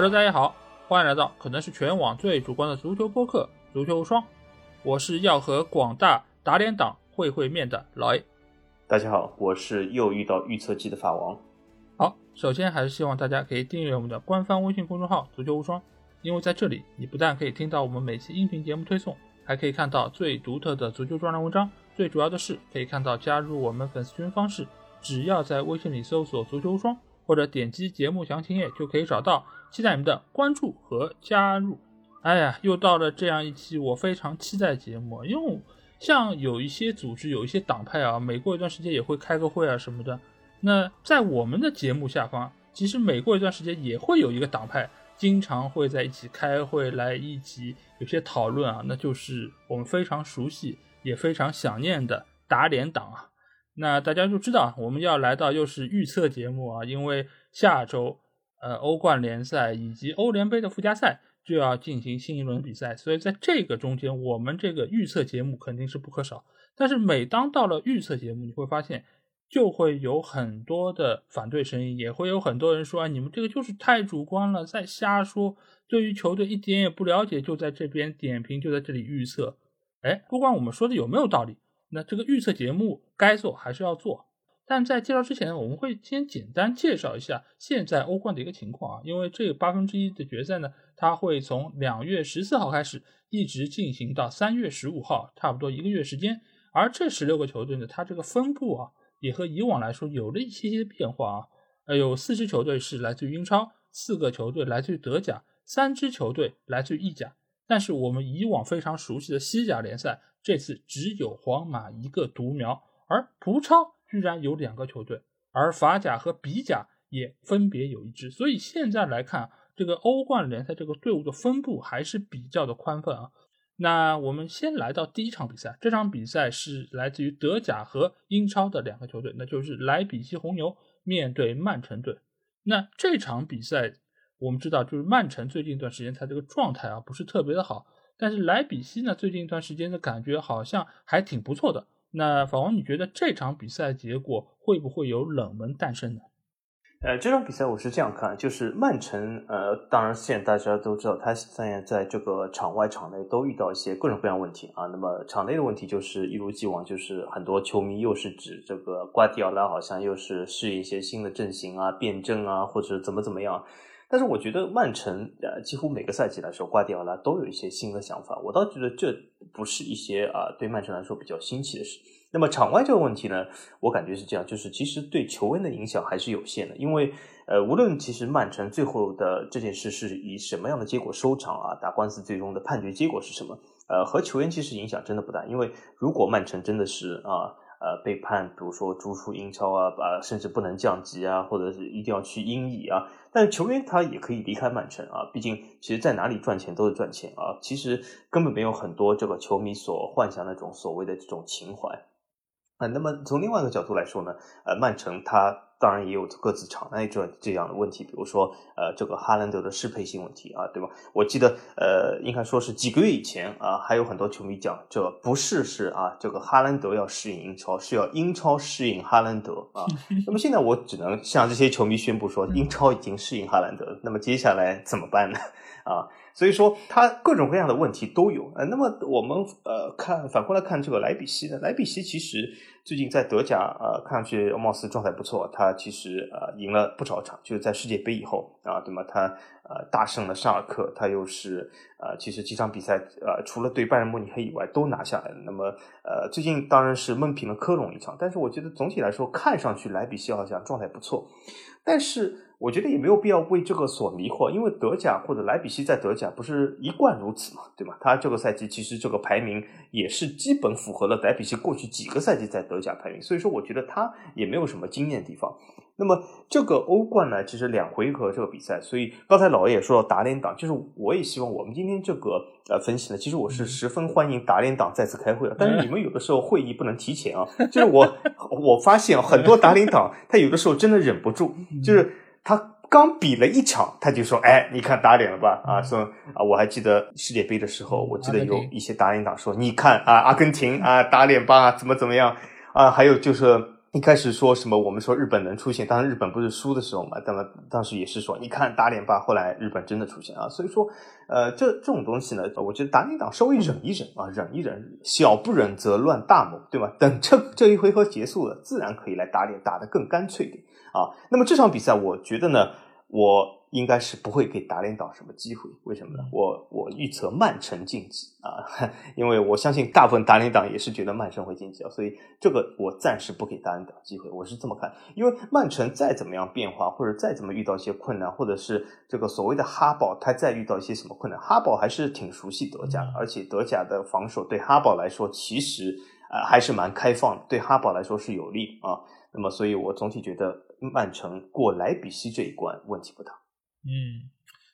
哈喽，大家好，欢迎来到可能是全网最主观的足球播客《足球无双》，我是要和广大打脸党会会面的老 A。大家好，我是又遇到预测机的法王。好，首先还是希望大家可以订阅我们的官方微信公众号“足球无双”，因为在这里你不但可以听到我们每期音频节目推送，还可以看到最独特的足球专栏文章。最主要的是，可以看到加入我们粉丝群方式，只要在微信里搜索“足球无双”或者点击节目详情页就可以找到。期待你们的关注和加入。哎呀，又到了这样一期我非常期待节目，因为。像有一些组织、有一些党派啊，每过一段时间也会开个会啊什么的。那在我们的节目下方，其实每过一段时间也会有一个党派，经常会在一起开会来一起有些讨论啊。那就是我们非常熟悉也非常想念的打脸党啊。那大家就知道我们要来到又是预测节目啊，因为下周呃欧冠联赛以及欧联杯的附加赛。就要进行新一轮比赛，所以在这个中间，我们这个预测节目肯定是不可少。但是每当到了预测节目，你会发现就会有很多的反对声音，也会有很多人说：“啊，你们这个就是太主观了，在瞎说，对于球队一点也不了解，就在这边点评，就在这里预测。”哎，不管我们说的有没有道理，那这个预测节目该做还是要做。但在介绍之前，我们会先简单介绍一下现在欧冠的一个情况啊，因为这八分之一的决赛呢，它会从两月十四号开始，一直进行到三月十五号，差不多一个月时间。而这十六个球队呢，它这个分布啊，也和以往来说有了一些些变化啊。呃，有四支球队是来自于英超，四个球队来自于德甲，三支球队来自于意甲。但是我们以往非常熟悉的西甲联赛，这次只有皇马一个独苗，而葡超。居然有两个球队，而法甲和比甲也分别有一支，所以现在来看，这个欧冠联赛这个队伍的分布还是比较的宽泛啊。那我们先来到第一场比赛，这场比赛是来自于德甲和英超的两个球队，那就是莱比锡红牛面对曼城队。那这场比赛我们知道，就是曼城最近一段时间他这个状态啊不是特别的好，但是莱比锡呢最近一段时间的感觉好像还挺不错的。那法王，你觉得这场比赛结果会不会有冷门诞生呢？呃，这场比赛我是这样看，就是曼城，呃，当然现在大家都知道，他现在在这个场外场内都遇到一些各种各样问题啊。那么场内的问题就是一如既往，就是很多球迷又是指这个瓜迪奥拉好像又是试一些新的阵型啊、变阵啊，或者怎么怎么样。但是我觉得曼城呃，几乎每个赛季来说，瓜迪奥拉都有一些新的想法。我倒觉得这不是一些啊，对曼城来说比较新奇的事。那么场外这个问题呢，我感觉是这样，就是其实对球员的影响还是有限的。因为呃，无论其实曼城最后的这件事是以什么样的结果收场啊，打官司最终的判决结果是什么，呃，和球员其实影响真的不大。因为如果曼城真的是啊。呃，被判，比如说逐出英超啊，把，甚至不能降级啊，或者是一定要去英乙啊。但是球员他也可以离开曼城啊，毕竟其实在哪里赚钱都是赚钱啊。其实根本没有很多这个球迷所幻想那种所谓的这种情怀啊。那么从另外一个角度来说呢，呃，曼城他。当然也有各自场内这这样的问题，比如说呃这个哈兰德的适配性问题啊，对吧？我记得呃应该说是几个月以前啊，还有很多球迷讲这不是是啊这个哈兰德要适应英超，是要英超适应哈兰德啊。那么现在我只能向这些球迷宣布说，英超已经适应哈兰德，那么接下来怎么办呢？啊？所以说，他各种各样的问题都有。呃，那么我们呃看反过来看这个莱比锡呢，莱比锡其实最近在德甲呃看上去貌似状态不错，他其实呃赢了不少场，就是在世界杯以后啊，对吗？他呃大胜了沙尔克，他又是呃其实几场比赛呃除了对拜仁慕尼黑以外都拿下来了。那么呃最近当然是闷平了科隆一场，但是我觉得总体来说看上去莱比锡好像状态不错，但是。我觉得也没有必要为这个所迷惑，因为德甲或者莱比锡在德甲不是一贯如此嘛，对吧？他这个赛季其实这个排名也是基本符合了莱比锡过去几个赛季在德甲排名，所以说我觉得他也没有什么惊艳的地方。那么这个欧冠呢，其实两回合这个比赛，所以刚才老爷也说到打脸党，就是我也希望我们今天这个呃分析呢，其实我是十分欢迎打脸党再次开会啊。但是你们有的时候会议不能提前啊，就是我 我发现很多打脸党他有的时候真的忍不住，就是。他刚比了一场，他就说：“哎，你看打脸了吧？啊，说啊，我还记得世界杯的时候，我记得有一些打脸党说，你看啊，阿根廷啊打脸吧，怎么怎么样啊？还有就是一开始说什么我们说日本能出现，当然日本不是输的时候嘛，那么当时也是说你看打脸吧，后来日本真的出现啊，所以说呃这这种东西呢，我觉得打脸党稍微忍一忍啊，忍一忍，小不忍则乱大谋，对吧？等这这一回合结束了，自然可以来打脸，打得更干脆点啊。那么这场比赛，我觉得呢，我。应该是不会给打脸党什么机会，为什么呢？我我预测曼城晋级啊，因为我相信大部分打脸党也是觉得曼城会晋级啊，所以这个我暂时不给打脸党机会，我是这么看。因为曼城再怎么样变化，或者再怎么遇到一些困难，或者是这个所谓的哈堡，他再遇到一些什么困难，哈堡还是挺熟悉德甲的，而且德甲的防守对哈堡来说其实呃还是蛮开放的，对哈堡来说是有利啊。那么，所以我总体觉得曼城过莱比锡这一关问题不大。嗯，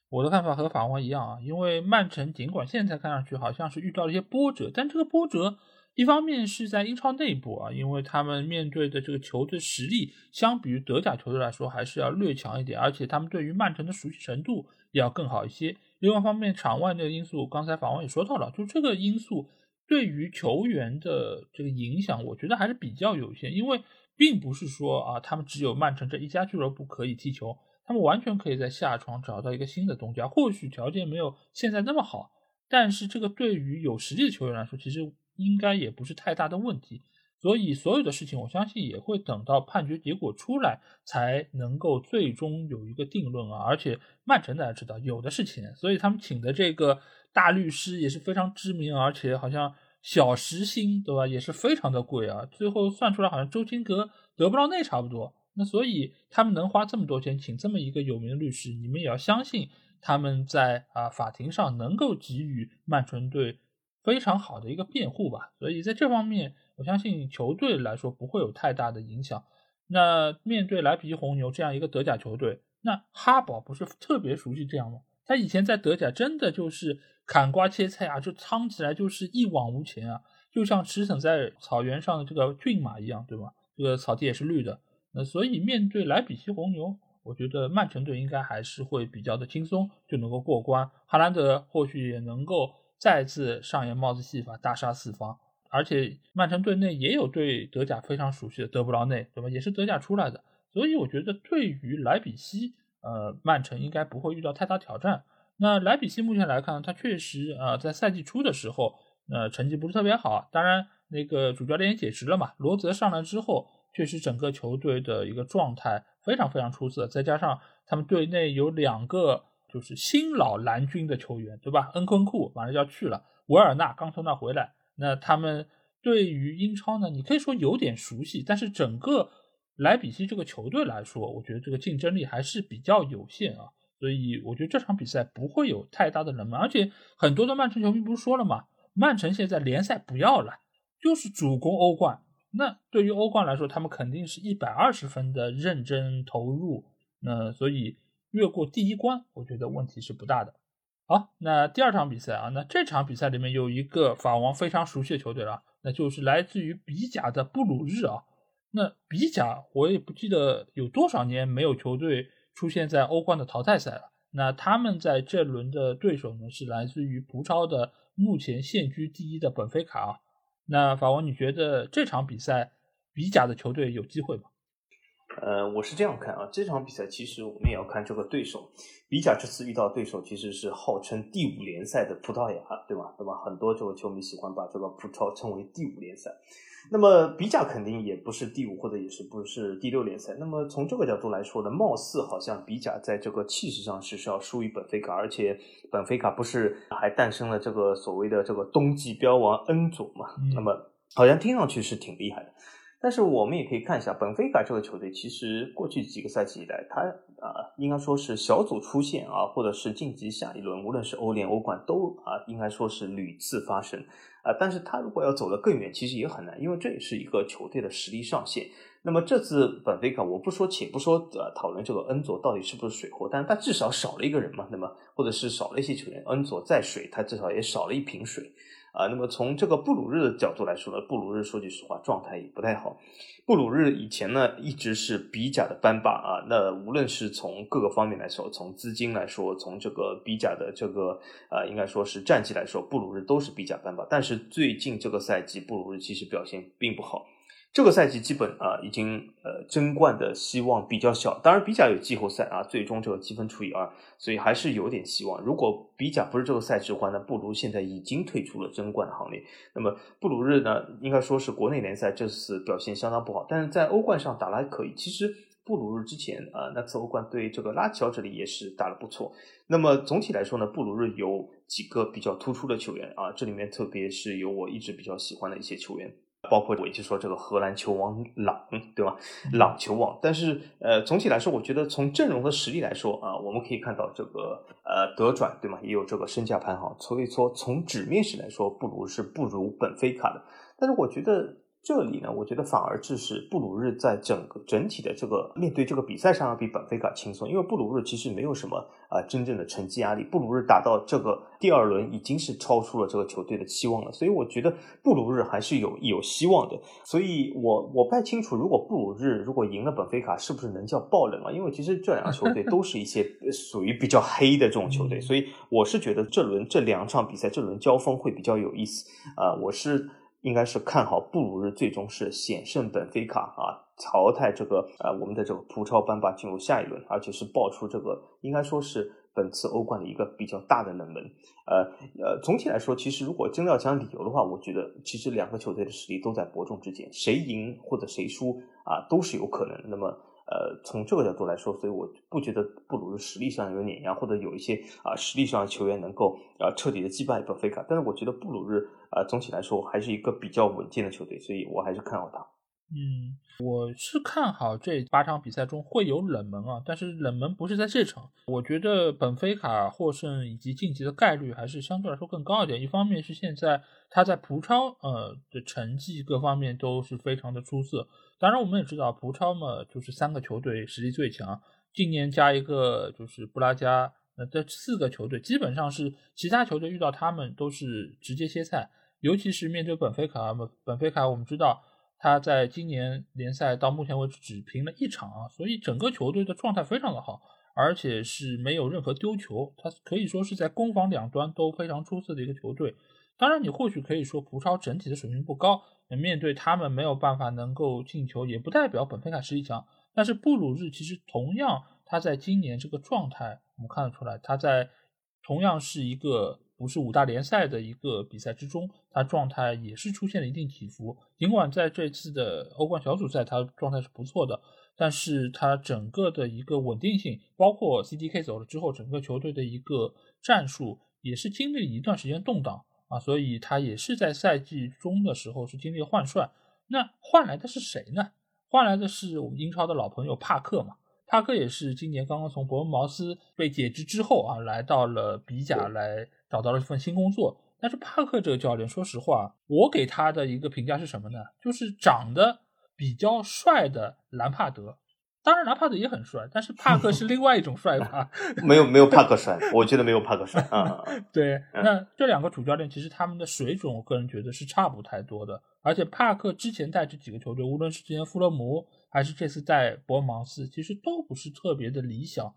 我的看法和法王一样啊，因为曼城尽管现在看上去好像是遇到了一些波折，但这个波折一方面是在英超内部啊，因为他们面对的这个球队实力相比于德甲球队来说还是要略强一点，而且他们对于曼城的熟悉程度也要更好一些。另外一方面，场外那个因素，刚才法王也说到了，就这个因素对于球员的这个影响，我觉得还是比较有限，因为并不是说啊，他们只有曼城这一家俱乐部可以踢球。他们完全可以在下床找到一个新的东家，或许条件没有现在那么好，但是这个对于有实力的球员来说，其实应该也不是太大的问题。所以所有的事情，我相信也会等到判决结果出来才能够最终有一个定论啊。而且曼城大家知道有的是钱，所以他们请的这个大律师也是非常知名，而且好像小时薪对吧，也是非常的贵啊。最后算出来好像周金格得不到那差不多。那所以他们能花这么多钱请这么一个有名的律师，你们也要相信他们在啊法庭上能够给予曼城队非常好的一个辩护吧。所以在这方面，我相信球队来说不会有太大的影响。那面对莱比锡红牛这样一个德甲球队，那哈堡不是特别熟悉这样吗？他以前在德甲真的就是砍瓜切菜啊，就仓起来就是一往无前啊，就像驰骋在草原上的这个骏马一样，对吧？这个草地也是绿的。那所以面对莱比锡红牛，我觉得曼城队应该还是会比较的轻松就能够过关。哈兰德或许也能够再次上演帽子戏法，大杀四方。而且曼城队内也有对德甲非常熟悉的德布劳内，对吧？也是德甲出来的。所以我觉得对于莱比锡，呃，曼城应该不会遇到太大挑战。那莱比锡目前来看，他确实啊，在赛季初的时候，呃，成绩不是特别好。当然，那个主教练也解释了嘛，罗泽上来之后。确实，整个球队的一个状态非常非常出色，再加上他们队内有两个就是新老蓝军的球员，对吧？恩昆库马上就要去了，维尔纳刚从那回来，那他们对于英超呢，你可以说有点熟悉，但是整个莱比锡这个球队来说，我觉得这个竞争力还是比较有限啊，所以我觉得这场比赛不会有太大的冷门，而且很多的曼城球迷不是说了吗？曼城现在联赛不要了，就是主攻欧冠。那对于欧冠来说，他们肯定是一百二十分的认真投入，那所以越过第一关，我觉得问题是不大的。好，那第二场比赛啊，那这场比赛里面有一个法王非常熟悉的球队了，那就是来自于比甲的布鲁日啊。那比甲我也不记得有多少年没有球队出现在欧冠的淘汰赛了。那他们在这轮的对手呢，是来自于葡超的目前现居第一的本菲卡啊。那法王，你觉得这场比赛比甲的球队有机会吗？呃，我是这样看啊，这场比赛其实我们也要看这个对手。比甲这次遇到对手其实是号称第五联赛的葡萄牙，对吧？那么？很多这个球迷喜欢把这个葡超称为第五联赛。那么比甲肯定也不是第五，或者也是不是第六联赛。那么从这个角度来说呢，貌似好像比甲在这个气势上是是要输于本菲卡，而且本菲卡不是还诞生了这个所谓的这个冬季标王恩佐嘛？那么好像听上去是挺厉害的。但是我们也可以看一下本菲卡这个球队，其实过去几个赛季以来，他啊应该说是小组出线啊，或者是晋级下一轮，无论是欧联、欧冠都啊应该说是屡次发生。啊，但是他如果要走得更远，其实也很难，因为这也是一个球队的实力上限。那么这次本菲卡，我不说，且不说，呃，讨论这个恩佐到底是不是水货，但是他至少少了一个人嘛，那么或者是少了一些球员，恩佐再水，他至少也少了一瓶水。啊，那么从这个布鲁日的角度来说呢，布鲁日说句实话，状态也不太好。布鲁日以前呢一直是比甲的班霸啊，那无论是从各个方面来说，从资金来说，从这个比甲的这个啊，应该说是战绩来说，布鲁日都是比甲班霸。但是最近这个赛季，布鲁日其实表现并不好。这个赛季基本啊已经呃争冠的希望比较小，当然比甲有季后赛啊，最终这个积分除以二，所以还是有点希望。如果比甲不是这个赛制的话，那布鲁现在已经退出了争冠的行列。那么布鲁日呢，应该说是国内联赛这次表现相当不好，但是在欧冠上打的还可以。其实布鲁日之前啊那次欧冠对这个拉齐奥这里也是打得不错。那么总体来说呢，布鲁日有几个比较突出的球员啊，这里面特别是有我一直比较喜欢的一些球员。包括我一直说这个荷兰球王朗，对吧？朗球王，但是呃，总体来说，我觉得从阵容和实力来说啊，我们可以看到这个呃德转，对吗？也有这个身价排行，所以说从纸面是来说，不如是不如本菲卡的，但是我觉得。这里呢，我觉得反而致使布鲁日在整个整体的这个面对这个比赛上要比本菲卡轻松，因为布鲁日其实没有什么啊真正的成绩压力。布鲁日打到这个第二轮已经是超出了这个球队的期望了，所以我觉得布鲁日还是有有希望的。所以我我不太清楚，如果布鲁日如果赢了本菲卡，是不是能叫爆冷啊？因为其实这两个球队都是一些属于比较黑的这种球队，所以我是觉得这轮这两场比赛这轮交锋会比较有意思啊，我是。应该是看好布鲁日最终是险胜本菲卡啊，淘汰这个呃我们的这个葡超班霸进入下一轮，而且是爆出这个应该说是本次欧冠的一个比较大的冷门。呃呃，总体来说，其实如果真的要讲理由的话，我觉得其实两个球队的实力都在伯仲之间，谁赢或者谁输啊都是有可能。那么。呃，从这个角度来说，所以我不觉得布鲁日实力上有碾压，或者有一些啊实力上的球员能够啊彻底的击败博菲卡。但是我觉得布鲁日啊总体来说还是一个比较稳健的球队，所以我还是看好他。嗯，我是看好这八场比赛中会有冷门啊，但是冷门不是在这场。我觉得本菲卡获胜以及晋级的概率还是相对来说更高一点。一方面是现在他在葡超呃的成绩各方面都是非常的出色。当然，我们也知道葡超嘛，就是三个球队实力最强。今年加一个就是布拉加，那这四个球队基本上是其他球队遇到他们都是直接歇菜。尤其是面对本菲卡，本菲卡我们知道他在今年联赛到目前为止只平了一场啊，所以整个球队的状态非常的好，而且是没有任何丢球，他可以说是在攻防两端都非常出色的一个球队。当然，你或许可以说葡超整体的水平不高。面对他们没有办法能够进球，也不代表本菲卡实力强。但是布鲁日其实同样，他在今年这个状态，我们看得出来，他在同样是一个不是五大联赛的一个比赛之中，他状态也是出现了一定起伏。尽管在这次的欧冠小组赛，他状态是不错的，但是他整个的一个稳定性，包括 CDK 走了之后，整个球队的一个战术也是经历了一段时间动荡。啊，所以他也是在赛季中的时候是经历了换帅，那换来的是谁呢？换来的是我们英超的老朋友帕克嘛。帕克也是今年刚刚从伯恩茅斯被解职之后啊，来到了比甲来找到了一份新工作。但是帕克这个教练，说实话，我给他的一个评价是什么呢？就是长得比较帅的兰帕德。当然，兰帕德也很帅，但是帕克是另外一种帅法，没有没有帕克帅，我觉得没有帕克帅啊。对，那这两个主教练其实他们的水准，我个人觉得是差不太多的。而且帕克之前带这几个球队，无论是之前富勒姆，还是这次带伯恩茅斯，其实都不是特别的理想。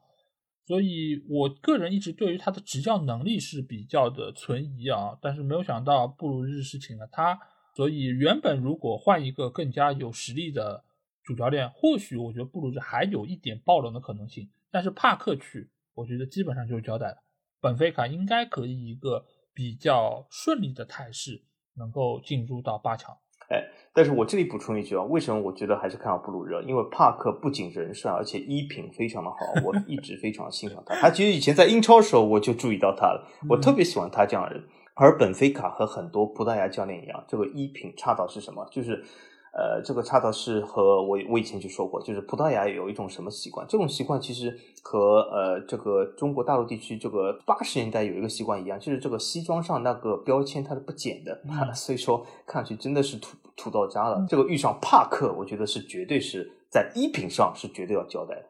所以我个人一直对于他的执教能力是比较的存疑啊。但是没有想到布鲁日是请了他，所以原本如果换一个更加有实力的。主教练或许我觉得布鲁日还有一点爆冷的可能性，但是帕克去，我觉得基本上就是交代了。本菲卡应该可以一个比较顺利的态势，能够进入到八强。哎，但是我这里补充一句啊，为什么我觉得还是看好布鲁热？因为帕克不仅人帅，而且衣品非常的好，我一直非常欣赏他。他其实以前在英超的时候我就注意到他了，我特别喜欢他这样的人。而本菲卡和很多葡萄牙教练一样，这个衣品差到是什么？就是。呃，这个恰到是和我我以前就说过，就是葡萄牙有一种什么习惯？这种习惯其实和呃这个中国大陆地区这个八十年代有一个习惯一样，就是这个西装上那个标签它是不剪的，所以说看上去真的是土土到家了。这个遇上帕克，我觉得是绝对是在衣品上是绝对要交代的。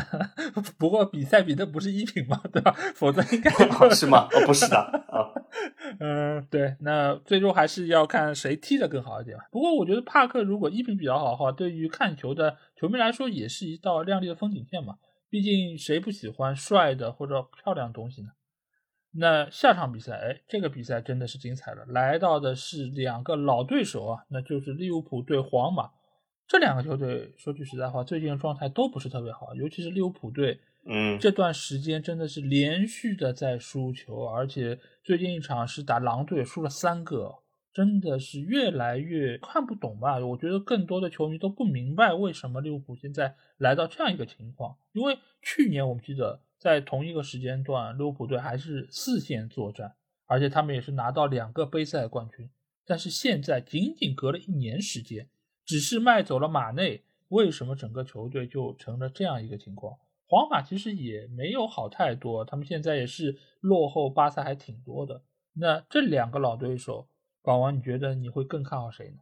不过比赛比的不是衣品嘛，对吧？否则应该是吗？哦，不是的啊。嗯，对，那最终还是要看谁踢的更好一点不过我觉得帕克如果衣品比较好的话，对于看球的球迷来说也是一道亮丽的风景线嘛。毕竟谁不喜欢帅的或者漂亮的东西呢？那下场比赛，哎，这个比赛真的是精彩了，来到的是两个老对手啊，那就是利物浦对皇马。这两个球队说句实在话，最近的状态都不是特别好，尤其是利物浦队，嗯，这段时间真的是连续的在输球，而且最近一场是打狼队，输了三个，真的是越来越看不懂吧？我觉得更多的球迷都不明白为什么利物浦现在来到这样一个情况，因为去年我们记得在同一个时间段，利物浦队还是四线作战，而且他们也是拿到两个杯赛冠军，但是现在仅仅隔了一年时间。只是卖走了马内，为什么整个球队就成了这样一个情况？皇马其实也没有好太多，他们现在也是落后巴萨还挺多的。那这两个老对手，宝王，你觉得你会更看好谁呢？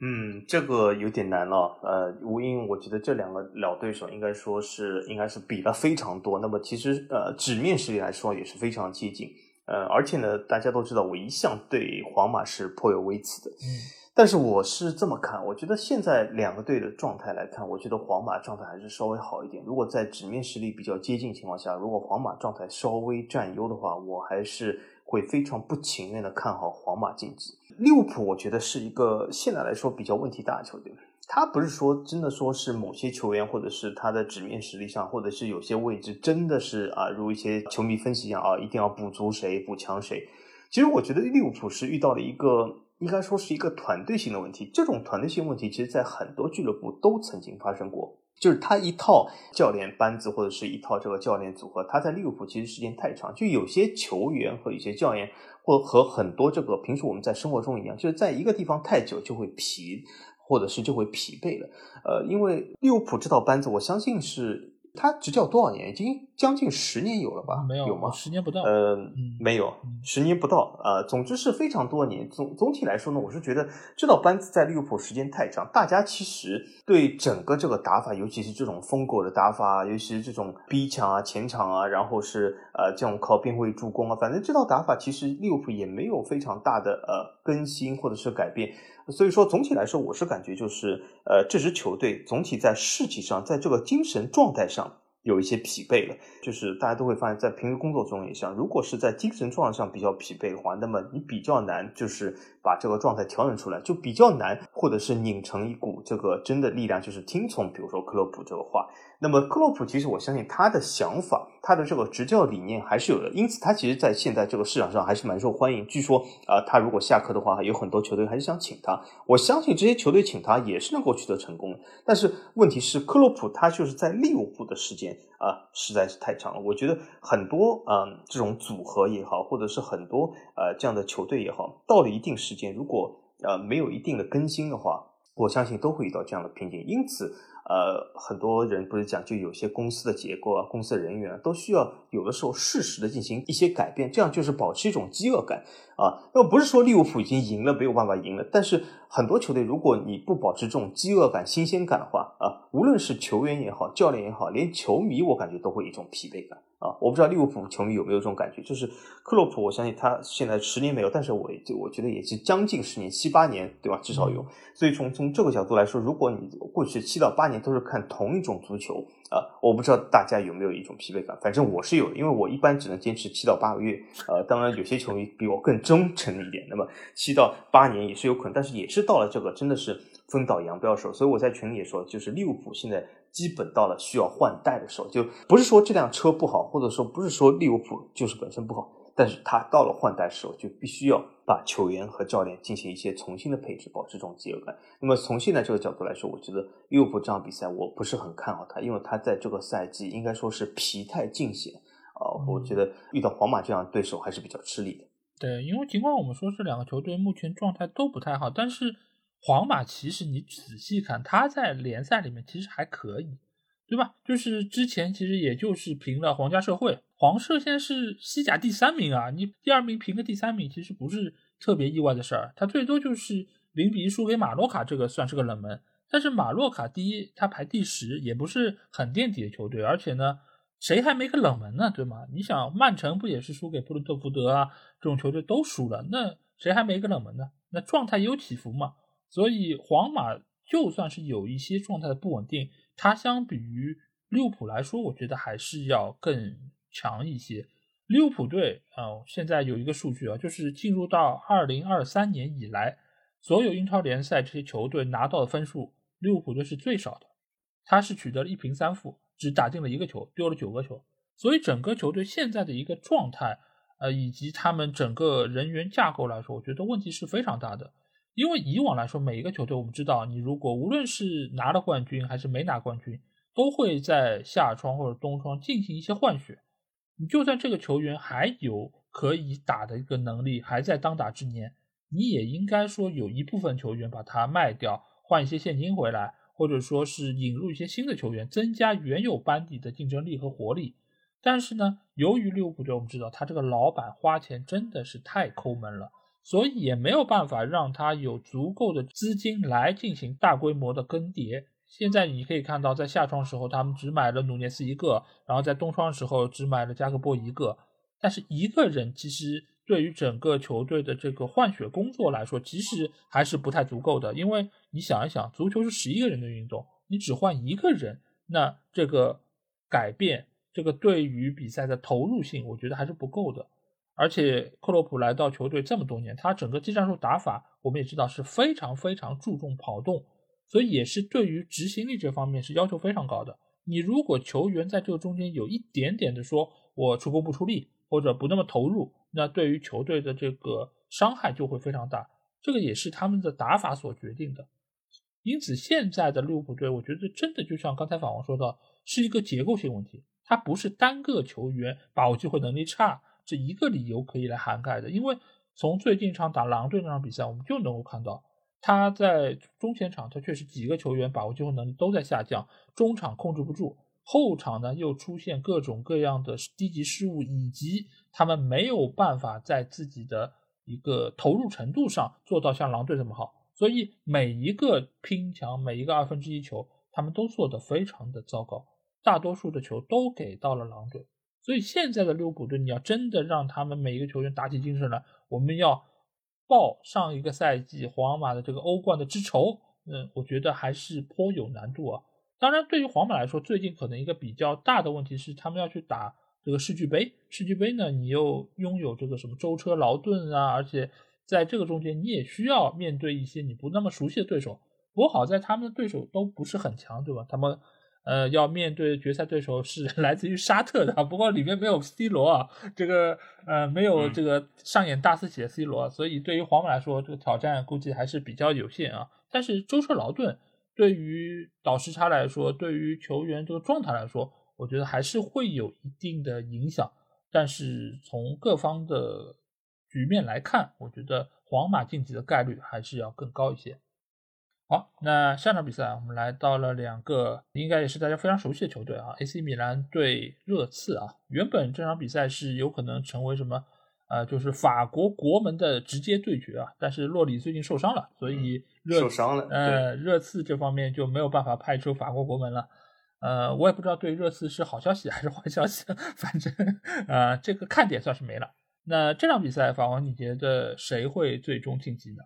嗯，这个有点难了。呃，吴英，我觉得这两个老对手应该说是应该是比了非常多。那么其实呃，纸面实力来说也是非常接近。呃，而且呢，大家都知道我一向对皇马是颇有微词的。嗯。但是我是这么看，我觉得现在两个队的状态来看，我觉得皇马状态还是稍微好一点。如果在纸面实力比较接近情况下，如果皇马状态稍微占优的话，我还是会非常不情愿的看好皇马晋级。利物浦我觉得是一个现在来说比较问题大的球队，他不是说真的说是某些球员或者是他的纸面实力上，或者是有些位置真的是啊，如一些球迷分析一样啊，一定要补足谁补强谁。其实我觉得利物浦是遇到了一个。应该说是一个团队性的问题。这种团队性问题，其实在很多俱乐部都曾经发生过。就是他一套教练班子或者是一套这个教练组合，他在利物浦其实时间太长。就有些球员和一些教练，或和很多这个平时我们在生活中一样，就是在一个地方太久就会疲，或者是就会疲惫了。呃，因为利物浦这套班子，我相信是。他执教多少年？已经将近十年有了吧？没有，有吗？十年不到。呃，没有，十年不到。呃，总之是非常多年。总总体来说呢，我是觉得这套班子在利物浦时间太长，大家其实对整个这个打法，尤其是这种疯狗的打法，尤其是这种逼抢啊、前场啊，然后是呃这种靠边位助攻啊，反正这套打法其实利物浦也没有非常大的呃更新或者是改变。所以说，总体来说，我是感觉就是，呃，这支球队总体在士气上，在这个精神状态上有一些疲惫了。就是大家都会发现，在平时工作中也像，如果是在精神状态上比较疲惫的话，那么你比较难就是把这个状态调整出来，就比较难，或者是拧成一股这个真的力量，就是听从，比如说克洛普这个话。那么克洛普其实我相信他的想法，他的这个执教理念还是有的，因此他其实，在现在这个市场上还是蛮受欢迎。据说啊，他如果下课的话，有很多球队还是想请他。我相信这些球队请他也是能够取得成功的。但是问题是，克洛普他就是在利物浦的时间啊，实在是太长了。我觉得很多嗯这种组合也好，或者是很多呃这样的球队也好，到了一定时间，如果呃没有一定的更新的话，我相信都会遇到这样的瓶颈。因此。呃，很多人不是讲，就有些公司的结构啊，公司的人员都需要有的时候适时的进行一些改变，这样就是保持一种饥饿感啊。那么不是说利物浦已经赢了，没有办法赢了，但是很多球队，如果你不保持这种饥饿感、新鲜感的话啊，无论是球员也好，教练也好，连球迷我感觉都会有一种疲惫感。啊，我不知道利物浦球迷有没有这种感觉，就是克洛普，我相信他现在十年没有，但是我就我觉得也是将近十年，七八年，对吧？至少有。所以从从这个角度来说，如果你过去七到八年都是看同一种足球啊，我不知道大家有没有一种疲惫感，反正我是有，因为我一般只能坚持七到八个月。呃，当然有些球迷比我更忠诚一点，那么七到八年也是有可能，但是也是到了这个真的是分道扬镳的时候。所以我在群里也说，就是利物浦现在。基本到了需要换代的时候，就不是说这辆车不好，或者说不是说利物浦就是本身不好，但是他到了换代时候，就必须要把球员和教练进行一些重新的配置，保持这种节奏感。那么从现在这个角度来说，我觉得利物浦这场比赛我不是很看好他，因为他在这个赛季应该说是疲态尽显啊，我觉得遇到皇马这样的对手还是比较吃力的。对，因为尽管我们说这两个球队目前状态都不太好，但是。皇马其实你仔细看，他在联赛里面其实还可以，对吧？就是之前其实也就是平了皇家社会，皇社现在是西甲第三名啊，你第二名平个第三名其实不是特别意外的事儿，他最多就是零比一输给马洛卡，这个算是个冷门。但是马洛卡第一，他排第十，也不是很垫底的球队，而且呢，谁还没个冷门呢？对吗？你想曼城不也是输给布伦特福德啊？这种球队都输了，那谁还没个冷门呢？那状态也有起伏嘛？所以皇马就算是有一些状态的不稳定，它相比于利物浦来说，我觉得还是要更强一些。利物浦队啊，现在有一个数据啊，就是进入到二零二三年以来，所有英超联赛这些球队拿到的分数，利物浦队是最少的，他是取得了一平三负，只打进了一个球，丢了九个球。所以整个球队现在的一个状态，呃，以及他们整个人员架构来说，我觉得问题是非常大的。因为以往来说，每一个球队，我们知道，你如果无论是拿了冠军还是没拿冠军，都会在夏窗或者冬窗进行一些换血。你就算这个球员还有可以打的一个能力，还在当打之年，你也应该说有一部分球员把它卖掉，换一些现金回来，或者说是引入一些新的球员，增加原有班底的竞争力和活力。但是呢，由于利物浦队，我们知道他这个老板花钱真的是太抠门了。所以也没有办法让他有足够的资金来进行大规模的更迭。现在你可以看到，在夏窗时候他们只买了努涅斯一个，然后在冬窗时候只买了加克波一个。但是一个人其实对于整个球队的这个换血工作来说，其实还是不太足够的。因为你想一想，足球是十一个人的运动，你只换一个人，那这个改变，这个对于比赛的投入性，我觉得还是不够的。而且克洛普来到球队这么多年，他整个技战术打法我们也知道是非常非常注重跑动，所以也是对于执行力这方面是要求非常高的。你如果球员在这个中间有一点点的说我出工不出力或者不那么投入，那对于球队的这个伤害就会非常大。这个也是他们的打法所决定的。因此，现在的利物浦队，我觉得真的就像刚才法王说的，是一个结构性问题，它不是单个球员把握机会能力差。这一个理由可以来涵盖的，因为从最近一场打狼队那场比赛，我们就能够看到他在中前场，他确实几个球员把握机会能力都在下降，中场控制不住，后场呢又出现各种各样的低级失误，以及他们没有办法在自己的一个投入程度上做到像狼队这么好，所以每一个拼抢，每一个二分之一球，他们都做得非常的糟糕，大多数的球都给到了狼队。所以现在的利物浦队，你要真的让他们每一个球员打起精神来，我们要报上一个赛季皇马的这个欧冠的之仇，嗯，我觉得还是颇有难度啊。当然，对于皇马来说，最近可能一个比较大的问题是，他们要去打这个世俱杯。世俱杯呢，你又拥有这个什么舟车劳顿啊，而且在这个中间，你也需要面对一些你不那么熟悉的对手。不过好在他们的对手都不是很强，对吧？他们。呃，要面对决赛对手是 来自于沙特的，不过里面没有 C 罗啊，这个呃没有这个上演大四喜的 C 罗，所以对于皇马来说，这个挑战估计还是比较有限啊。但是舟车劳顿对于倒时差来说，对于球员这个状态来说，我觉得还是会有一定的影响。但是从各方的局面来看，我觉得皇马晋级的概率还是要更高一些。好，那下场比赛我们来到了两个应该也是大家非常熟悉的球队啊，AC 米兰对热刺啊。原本这场比赛是有可能成为什么，呃，就是法国国门的直接对决啊。但是洛里最近受伤了，所以热受伤了，呃，热刺这方面就没有办法派出法国国门了。呃，我也不知道对热刺是好消息还是坏消息，反正呃，这个看点算是没了。那这场比赛，法王你觉得谁会最终晋级呢？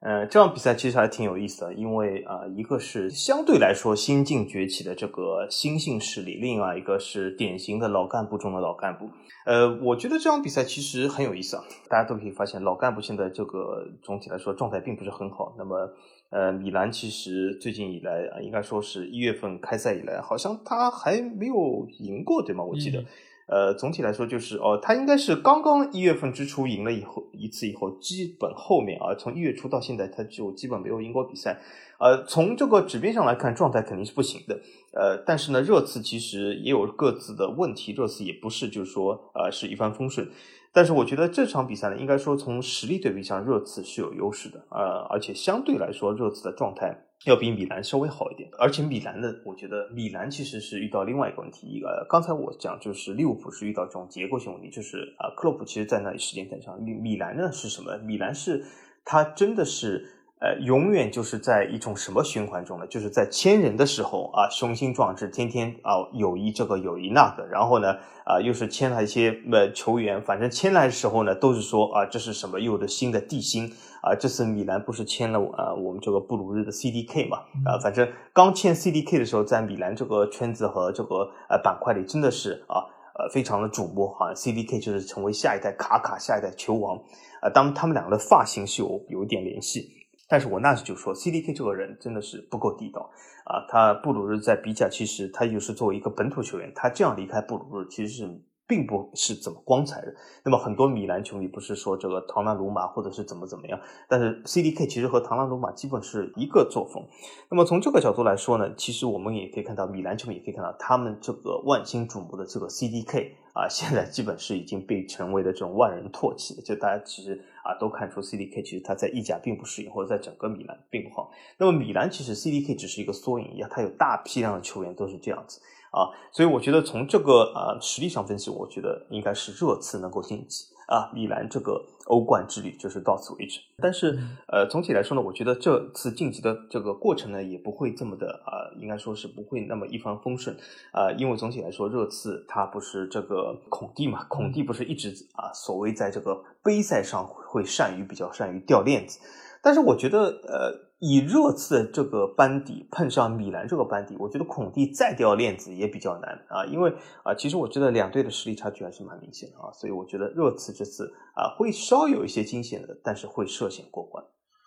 呃，这场比赛其实还挺有意思的，因为啊，一个是相对来说新晋崛起的这个新兴势力，另外一个是典型的老干部中的老干部。呃，我觉得这场比赛其实很有意思啊，大家都可以发现，老干部现在这个总体来说状态并不是很好。那么，呃，米兰其实最近以来啊，应该说是一月份开赛以来，好像他还没有赢过，对吗？我记得。呃，总体来说就是哦，他应该是刚刚一月份之初赢了以后一次以后，基本后面啊，从一月初到现在他就基本没有赢过比赛。呃，从这个纸面上来看，状态肯定是不行的。呃，但是呢，热刺其实也有各自的问题，热刺也不是就是说呃是一帆风顺。但是我觉得这场比赛呢，应该说从实力对比上，热刺是有优势的。呃，而且相对来说，热刺的状态。要比米兰稍微好一点，而且米兰的，我觉得米兰其实是遇到另外一个问题。一个刚才我讲就是利物浦是遇到这种结构性问题，就是啊，克洛普其实在那里时间很长。米米兰呢是什么？米兰是他真的是。呃，永远就是在一种什么循环中呢？就是在签人的时候啊，雄心壮志，天天啊，友谊这个友谊那个，然后呢，啊，又是签了一些呃球员，反正签来的时候呢，都是说啊，这是什么又的新的地心啊。这次米兰不是签了啊，我们这个布鲁日的 CDK 嘛啊，反正刚签 CDK 的时候，在米兰这个圈子和这个呃板块里，真的是啊。呃非常的瞩目，哈 CDK 就是成为下一代卡卡，下一代球王。呃，当他们两个的发型是有有一点联系，但是我那时就说 CDK 这个人真的是不够地道啊。他布鲁日在比甲，其实他就是作为一个本土球员，他这样离开布鲁日其实是。并不是怎么光彩的。那么很多米兰球迷不是说这个唐纳鲁马或者是怎么怎么样，但是 CDK 其实和唐纳鲁马基本是一个作风。那么从这个角度来说呢，其实我们也可以看到，米兰球迷也可以看到，他们这个万星瞩目的这个 CDK 啊，现在基本是已经被成为了这种万人唾弃。就大家其实啊都看出 CDK 其实他在意甲并不适应，或者在整个米兰并不好。那么米兰其实 CDK 只是一个缩影一样，它有大批量的球员都是这样子。啊，所以我觉得从这个呃实力上分析，我觉得应该是热刺能够晋级啊，米兰这个欧冠之旅就是到此为止。但是呃总体来说呢，我觉得这次晋级的这个过程呢，也不会这么的啊，应该说是不会那么一帆风顺啊，因为总体来说，热刺它不是这个孔蒂嘛，孔蒂不是一直啊所谓在这个杯赛上会善于比较善于掉链子，但是我觉得呃。以热刺这个班底碰上米兰这个班底，我觉得孔蒂再掉链子也比较难啊，因为啊，其实我觉得两队的实力差距还是蛮明显的啊，所以我觉得热刺这次啊会稍有一些惊险的，但是会涉险过关。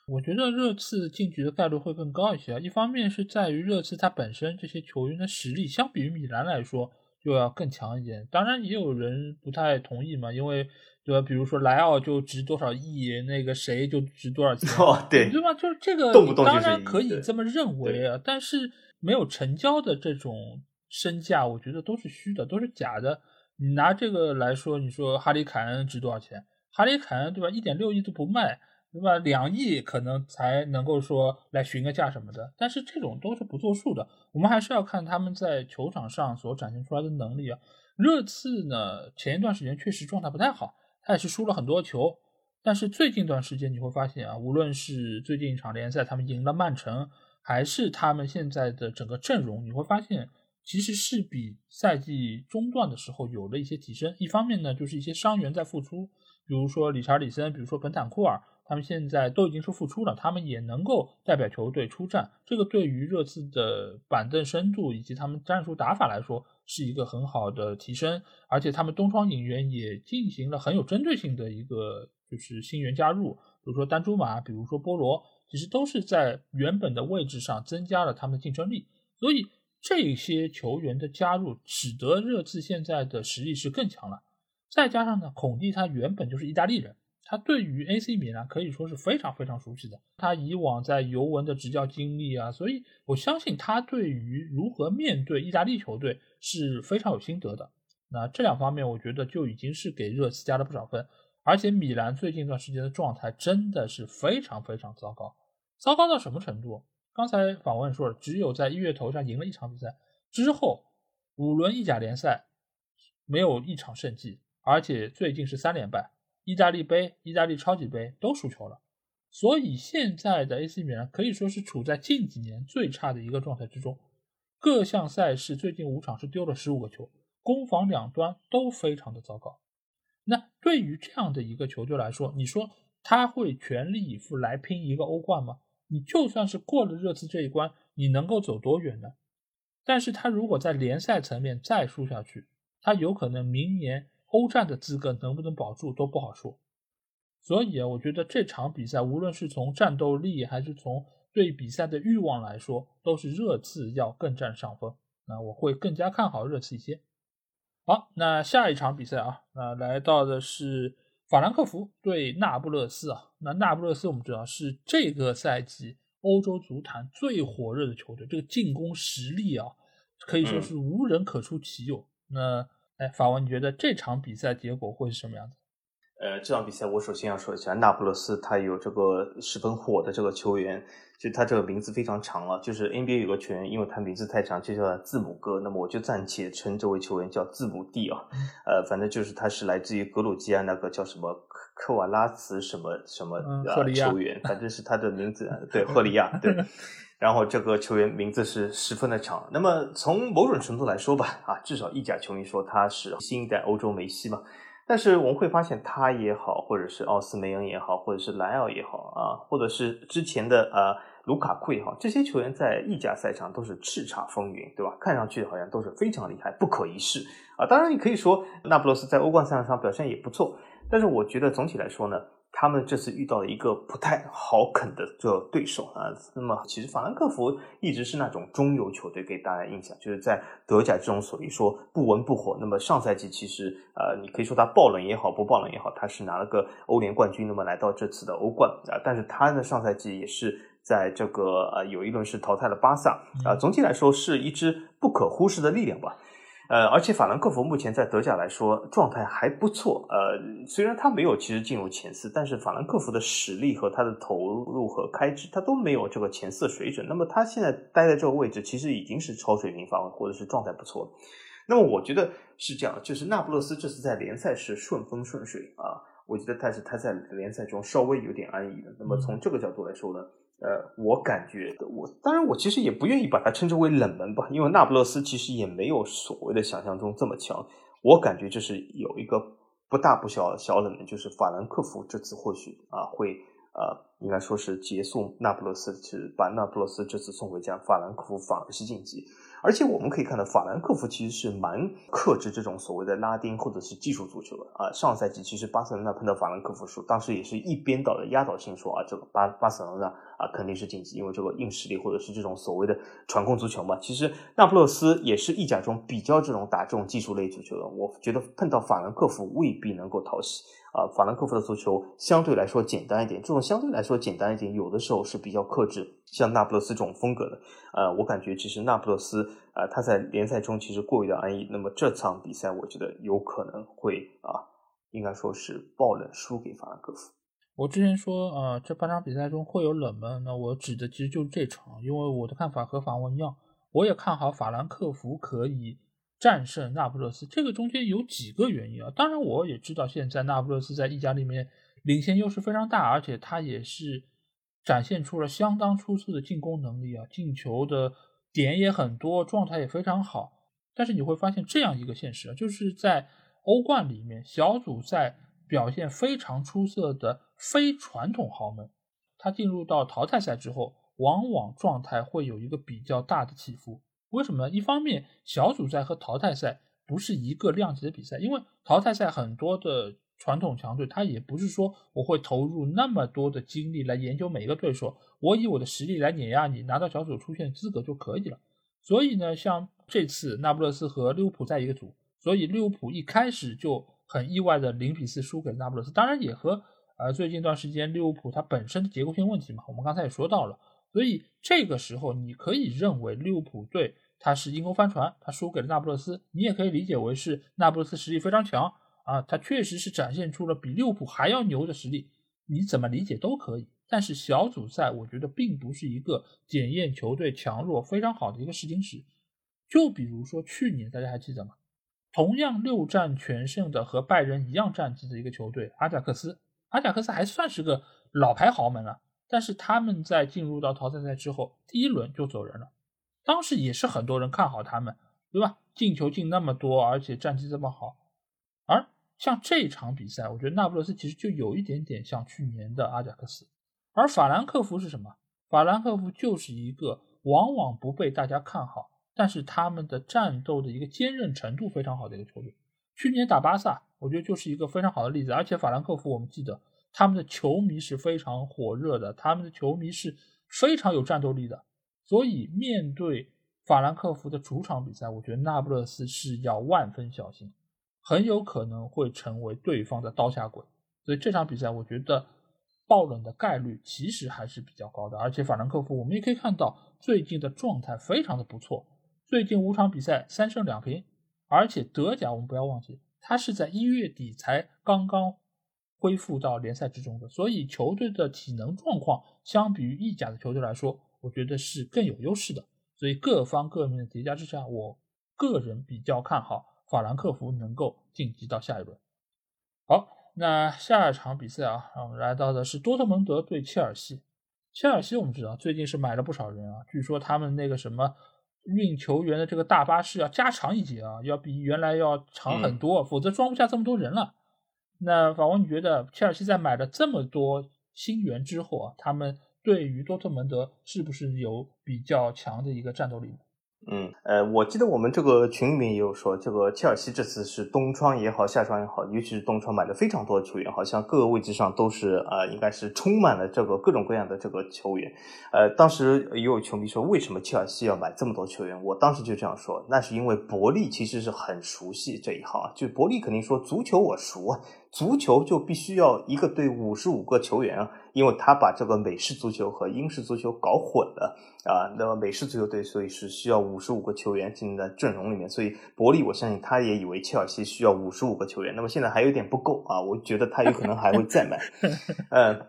我觉得热刺进局的概率会更高一些啊，一方面是在于热刺它本身这些球员的实力相比于米兰来说就要更强一点，当然也有人不太同意嘛，因为。对吧？比如说莱奥就值多少亿，那个谁就值多少钱，对对吧？就是这个，当然可以这么认为啊。但是没有成交的这种身价，我觉得都是虚的，都是假的。你拿这个来说，你说哈里凯恩值多少钱？哈里凯恩对吧？一点六亿都不卖，对吧？两亿可能才能够说来询个价什么的。但是这种都是不作数的，我们还是要看他们在球场上所展现出来的能力啊。热刺呢，前一段时间确实状态不太好。他也是输了很多球，但是最近一段时间你会发现啊，无论是最近一场联赛他们赢了曼城，还是他们现在的整个阵容，你会发现其实是比赛季中段的时候有了一些提升。一方面呢，就是一些伤员在复出，比如说理查里森，比如说本坦库尔，他们现在都已经是复出了，他们也能够代表球队出战。这个对于热刺的板凳深度以及他们战术打法来说。是一个很好的提升，而且他们东窗引援也进行了很有针对性的一个就是新援加入，比如说丹朱马，比如说波罗，其实都是在原本的位置上增加了他们的竞争力。所以这些球员的加入，使得热刺现在的实力是更强了。再加上呢，孔蒂他原本就是意大利人。他对于 AC 米兰可以说是非常非常熟悉的，他以往在尤文的执教经历啊，所以我相信他对于如何面对意大利球队是非常有心得的。那这两方面，我觉得就已经是给热刺加了不少分。而且米兰最近一段时间的状态真的是非常非常糟糕，糟糕到什么程度？刚才访问说了，只有在一月头上赢了一场比赛之后，五轮意甲联赛没有一场胜绩，而且最近是三连败。意大利杯、意大利超级杯都输球了，所以现在的 AC 米兰可以说是处在近几年最差的一个状态之中。各项赛事最近五场是丢了十五个球，攻防两端都非常的糟糕。那对于这样的一个球队来说，你说他会全力以赴来拼一个欧冠吗？你就算是过了热刺这一关，你能够走多远呢？但是他如果在联赛层面再输下去，他有可能明年。欧战的资格能不能保住都不好说，所以啊，我觉得这场比赛无论是从战斗力还是从对比赛的欲望来说，都是热刺要更占上风。那我会更加看好热刺一些。好，那下一场比赛啊，那来到的是法兰克福对那不勒斯啊。那那不勒斯我们知道是这个赛季欧洲足坛最火热的球队，这个进攻实力啊可以说是无人可出其右。那哎，法文，你觉得这场比赛结果会是什么样子？呃，这场比赛我首先要说一下，那不勒斯他有这个十分火的这个球员，就他这个名字非常长啊，就是 NBA 有个球员，因为他名字太长，就叫字母哥，那么我就暂且称这位球员叫字母弟啊。呃，反正就是他是来自于格鲁吉亚那个叫什么科瓦拉茨什么什么呃球员，反正是他的名字，对，赫利亚，对。然后这个球员名字是十分的长，那么从某种程度来说吧，啊，至少意甲球迷说他是新一代欧洲梅西嘛，但是我们会发现，他也好，或者是奥斯梅恩也好，或者是莱奥也好啊，或者是之前的呃卢卡库也好，这些球员在意甲赛场都是叱咤风云，对吧？看上去好像都是非常厉害，不可一世啊。当然，你可以说那不勒斯在欧冠赛场上表现也不错，但是我觉得总体来说呢。他们这次遇到了一个不太好啃的这对手啊，那么其实法兰克福一直是那种中游球队，给大家印象就是在德甲这种所谓说不温不火。那么上赛季其实呃，你可以说他爆冷也好，不爆冷也好，他是拿了个欧联冠军，那么来到这次的欧冠啊，但是他的上赛季也是在这个呃有一轮是淘汰了巴萨啊，总体来说是一支不可忽视的力量吧。呃，而且法兰克福目前在德甲来说状态还不错。呃，虽然他没有其实进入前四，但是法兰克福的实力和他的投入和开支，他都没有这个前四水准。那么他现在待在这个位置，其实已经是超水平发挥，或者是状态不错。那么我觉得是这样，就是那不勒斯这次在联赛是顺风顺水啊，我觉得但是他在联赛中稍微有点安逸的。那么从这个角度来说呢？呃，我感觉我当然我其实也不愿意把它称之为冷门吧，因为那不勒斯其实也没有所谓的想象中这么强。我感觉就是有一个不大不小的小冷门，就是法兰克福这次或许啊会呃应该说是结束那不勒斯，是把那不勒斯这次送回家，法兰克福反而是晋级。而且我们可以看到，法兰克福其实是蛮克制这种所谓的拉丁或者是技术足球的啊。上赛季其实巴塞罗那碰到法兰克福时，当时也是一边倒的压倒性说啊，这个巴巴塞罗那啊肯定是晋级，因为这个硬实力或者是这种所谓的传控足球嘛。其实那不勒斯也是意甲中比较这种打这种技术类足球的，我觉得碰到法兰克福未必能够讨喜。啊，法兰克福的足球相对来说简单一点，这种相对来说简单一点，有的时候是比较克制，像那不勒斯这种风格的。呃，我感觉其实那不勒斯啊，他在联赛中其实过于的安逸，那么这场比赛我觉得有可能会啊，应该说是爆冷输给法兰克福。我之前说啊，这八场比赛中会有冷门，那我指的其实就是这场，因为我的看法和法文一样，我也看好法兰克福可以。战胜那不勒斯，这个中间有几个原因啊？当然，我也知道现在那不勒斯在意甲里面领先优势非常大，而且他也是展现出了相当出色的进攻能力啊，进球的点也很多，状态也非常好。但是你会发现这样一个现实啊，就是在欧冠里面小组赛表现非常出色的非传统豪门，他进入到淘汰赛之后，往往状态会有一个比较大的起伏。为什么呢？一方面，小组赛和淘汰赛不是一个量级的比赛，因为淘汰赛很多的传统强队，他也不是说我会投入那么多的精力来研究每一个对手，我以我的实力来碾压你，拿到小组出线资格就可以了。所以呢，像这次那不勒斯和利物浦在一个组，所以利物浦一开始就很意外的零比四输给了那不勒斯，当然也和呃最近一段时间利物浦它本身的结构性问题嘛，我们刚才也说到了，所以这个时候你可以认为利物浦队。它是因公翻船，他输给了那不勒斯，你也可以理解为是那不勒斯实力非常强啊，他确实是展现出了比利物浦还要牛的实力，你怎么理解都可以。但是小组赛我觉得并不是一个检验球队强弱非常好的一个试金石。就比如说去年大家还记得吗？同样六战全胜的和拜仁一样战绩的一个球队阿贾克斯，阿贾克斯还算是个老牌豪门了，但是他们在进入到淘汰赛之后，第一轮就走人了。当时也是很多人看好他们，对吧？进球进那么多，而且战绩这么好。而像这场比赛，我觉得那不勒斯其实就有一点点像去年的阿贾克斯。而法兰克福是什么？法兰克福就是一个往往不被大家看好，但是他们的战斗的一个坚韧程度非常好的一个球队。去年打巴萨，我觉得就是一个非常好的例子。而且法兰克福，我们记得他们的球迷是非常火热的，他们的球迷是非常有战斗力的。所以，面对法兰克福的主场比赛，我觉得那不勒斯是要万分小心，很有可能会成为对方的刀下鬼。所以这场比赛，我觉得爆冷的概率其实还是比较高的。而且法兰克福，我们也可以看到最近的状态非常的不错，最近五场比赛三胜两平，而且德甲我们不要忘记，他是在一月底才刚刚恢复到联赛之中的，所以球队的体能状况相比于意甲的球队来说。我觉得是更有优势的，所以各方各面的叠加之下，我个人比较看好法兰克福能够晋级到下一轮。好，那下一场比赛啊，我们来到的是多特蒙德对切尔西。切尔西我们知道最近是买了不少人啊，据说他们那个什么运球员的这个大巴是要加长一节啊，要比原来要长很多，否则装不下这么多人了那法王，你觉得切尔西在买了这么多新援之后啊，他们对于多特蒙德是不是有比较强的一个战斗力？嗯，呃，我记得我们这个群里面也有说，这个切尔西这次是冬窗也好，夏窗也好，尤其是冬窗买了非常多的球员，好像各个位置上都是呃，应该是充满了这个各种各样的这个球员。呃，当时也有球迷说，为什么切尔西要买这么多球员？我当时就这样说，那是因为伯利其实是很熟悉这一行，就伯利肯定说足球我熟啊。足球就必须要一个队五十五个球员啊，因为他把这个美式足球和英式足球搞混了啊。那么美式足球队所以是需要五十五个球员进在阵容里面，所以伯利我相信他也以为切尔西需要五十五个球员，那么现在还有点不够啊，我觉得他有可能还会再买，嗯。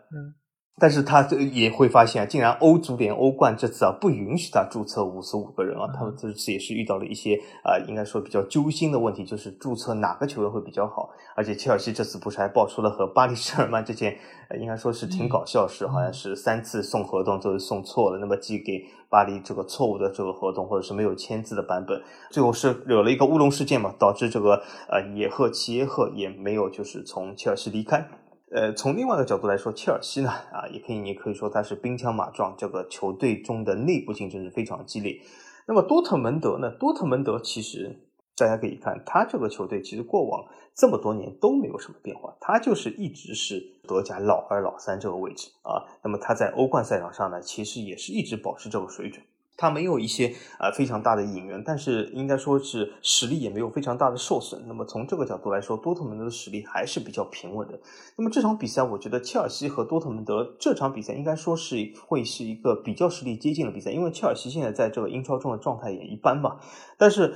但是他这也会发现，竟然欧足联欧冠这次啊不允许他注册五十五个人啊，他们这次也是遇到了一些啊，应该说比较揪心的问题，就是注册哪个球员会比较好。而且切尔西这次不是还爆出了和巴黎圣日耳曼这件，应该说是挺搞笑事，好像是三次送合同都是送错了，那么寄给巴黎这个错误的这个合同，或者是没有签字的版本，最后是惹了一个乌龙事件嘛，导致这个呃野赫齐耶赫也没有就是从切尔西离开。呃，从另外一个角度来说，切尔西呢，啊，也可以，你可以说它是兵强马壮，这个球队中的内部竞争是非常激烈。那么多特蒙德呢？多特蒙德其实大家可以看，他这个球队其实过往这么多年都没有什么变化，他就是一直是德甲老二、老三这个位置啊。那么他在欧冠赛场上呢，其实也是一直保持这个水准。他没有一些呃非常大的引援，但是应该说是实力也没有非常大的受损。那么从这个角度来说，多特蒙德的实力还是比较平稳的。那么这场比赛，我觉得切尔西和多特蒙德这场比赛应该说是会是一个比较实力接近的比赛，因为切尔西现在在这个英超中的状态也一般吧。但是。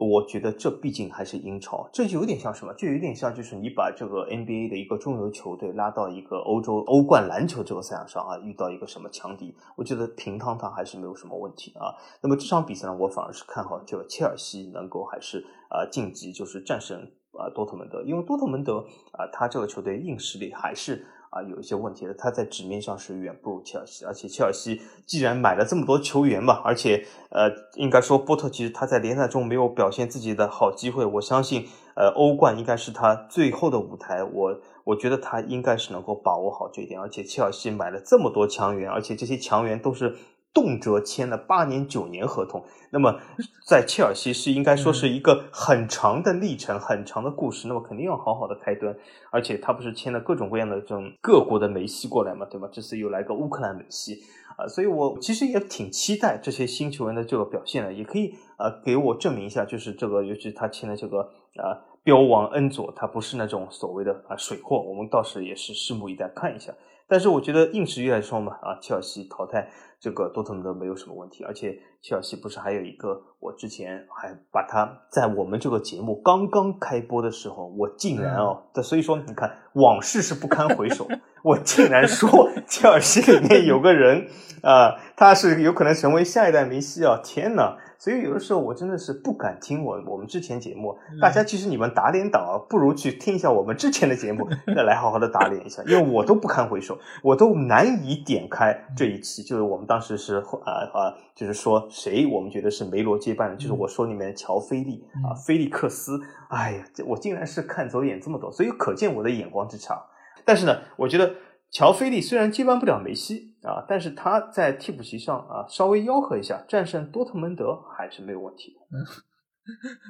我觉得这毕竟还是英超，这就有点像什么？就有点像就是你把这个 NBA 的一个中游球队拉到一个欧洲欧冠篮球这个赛场上啊，遇到一个什么强敌，我觉得平趟趟还是没有什么问题啊。那么这场比赛呢，我反而是看好这个切尔西能够还是啊晋级，就是战胜啊多特蒙德，因为多特蒙德啊，他这个球队硬实力还是。啊，有一些问题的，他在纸面上是远不如切尔西，而且切尔西既然买了这么多球员嘛，而且呃，应该说波特其实他在联赛中没有表现自己的好机会，我相信呃，欧冠应该是他最后的舞台，我我觉得他应该是能够把握好这一点，而且切尔西买了这么多强援，而且这些强援都是。动辄签了八年、九年合同，那么在切尔西是应该说是一个很长的历程、很长的故事，那么肯定要好好的开端。而且他不是签了各种各样的这种各国的梅西过来嘛，对吧？这次又来个乌克兰梅西啊，所以我其实也挺期待这些新球员的这个表现的，也可以呃给我证明一下，就是这个，尤其他签的这个啊标王恩佐，他不是那种所谓的啊水货，我们倒是也是拭目以待看一下。但是我觉得硬实力来说嘛，啊切尔西淘汰。这个多特蒙德没有什么问题，而且切尔西不是还有一个，我之前还把他在我们这个节目刚刚开播的时候，我竟然哦，所以说你看往事是不堪回首，我竟然说 切尔西里面有个人啊，他是有可能成为下一代梅西啊！天呐！所以有的时候我真的是不敢听我我们之前节目，大家其实你们打脸党啊，不如去听一下我们之前的节目，再来好好的打脸一下，因为我都不堪回首，我都难以点开这一期，就是我们当时是啊啊，就是说谁我们觉得是梅罗接班人，就是我说里面乔菲利啊，菲利克斯，哎呀，我竟然是看走眼这么多，所以可见我的眼光之差。但是呢，我觉得乔菲利虽然接班不了梅西。啊，但是他在替补席上啊，稍微吆喝一下，战胜多特蒙德还是没有问题的。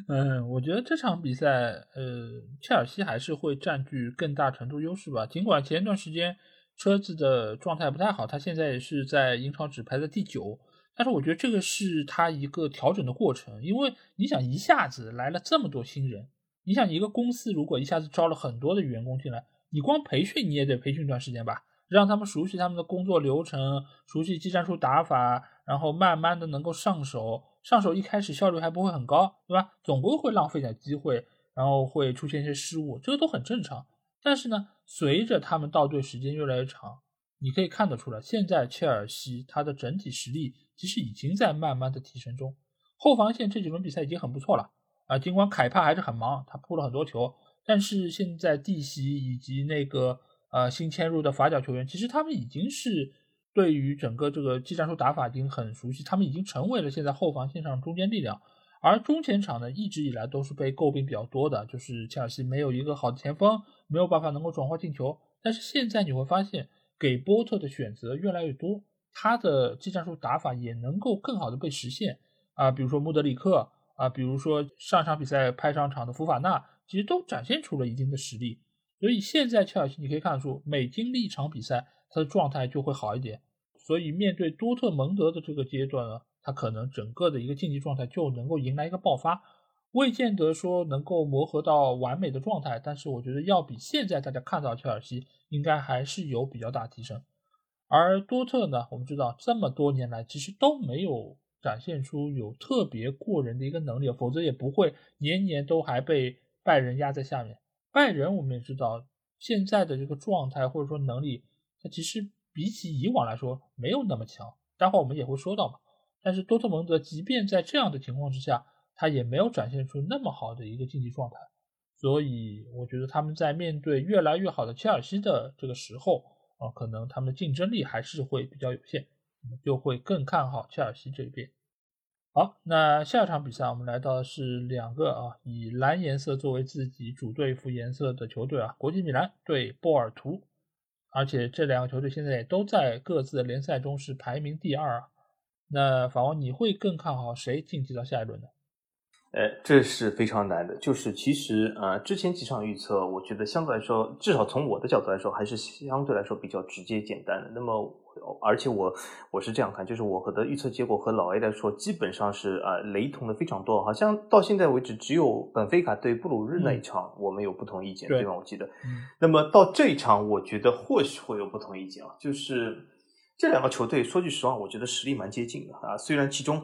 嗯，我觉得这场比赛，呃，切尔西还是会占据更大程度优势吧。尽管前一段时间车子的状态不太好，他现在也是在英超只排在第九，但是我觉得这个是他一个调整的过程。因为你想一下子来了这么多新人，你想一个公司如果一下子招了很多的员工进来，你光培训你也得培训一段时间吧。让他们熟悉他们的工作流程，熟悉技战术打法，然后慢慢的能够上手。上手一开始效率还不会很高，对吧？总归会浪费点机会，然后会出现一些失误，这个都很正常。但是呢，随着他们到队时间越来越长，你可以看得出来，现在切尔西他的整体实力其实已经在慢慢的提升中。后防线这几轮比赛已经很不错了啊，尽管凯帕还是很忙，他扑了很多球，但是现在蒂西以及那个。呃，新迁入的法甲球员，其实他们已经是对于整个这个技战术打法已经很熟悉，他们已经成为了现在后防线上中坚力量。而中前场呢，一直以来都是被诟病比较多的，就是切尔西没有一个好的前锋，没有办法能够转化进球。但是现在你会发现，给波特的选择越来越多，他的技战术打法也能够更好的被实现啊，比如说穆德里克啊，比如说上场比赛派上场的福法纳，其实都展现出了一定的实力。所以现在切尔西你可以看出，每经历一场比赛，他的状态就会好一点。所以面对多特蒙德的这个阶段呢。他可能整个的一个竞技状态就能够迎来一个爆发，未见得说能够磨合到完美的状态，但是我觉得要比现在大家看到切尔西应该还是有比较大提升。而多特呢，我们知道这么多年来其实都没有展现出有特别过人的一个能力，否则也不会年年都还被拜仁压在下面。拜仁我们也知道现在的这个状态或者说能力，它其实比起以往来说没有那么强，待会我们也会说到嘛。但是多特蒙德即便在这样的情况之下，他也没有展现出那么好的一个竞技状态，所以我觉得他们在面对越来越好的切尔西的这个时候啊，可能他们的竞争力还是会比较有限，就会更看好切尔西这边。好，那下一场比赛我们来到的是两个啊以蓝颜色作为自己主队服颜色的球队啊，国际米兰对波尔图，而且这两个球队现在也都在各自的联赛中是排名第二啊。那法王，你会更看好谁晋级到下一轮呢？呃，这是非常难的。就是其实呃，之前几场预测，我觉得相对来说，至少从我的角度来说，还是相对来说比较直接简单的。那么，而且我我是这样看，就是我和的预测结果和老 A 来说，基本上是呃雷同的非常多。好像到现在为止，只有本菲卡对布鲁日那一场我们有不同意见，对吧？我记得。那么到这一场，我觉得或许会有不同意见啊，就是。这两个球队说句实话，我觉得实力蛮接近的啊。虽然其中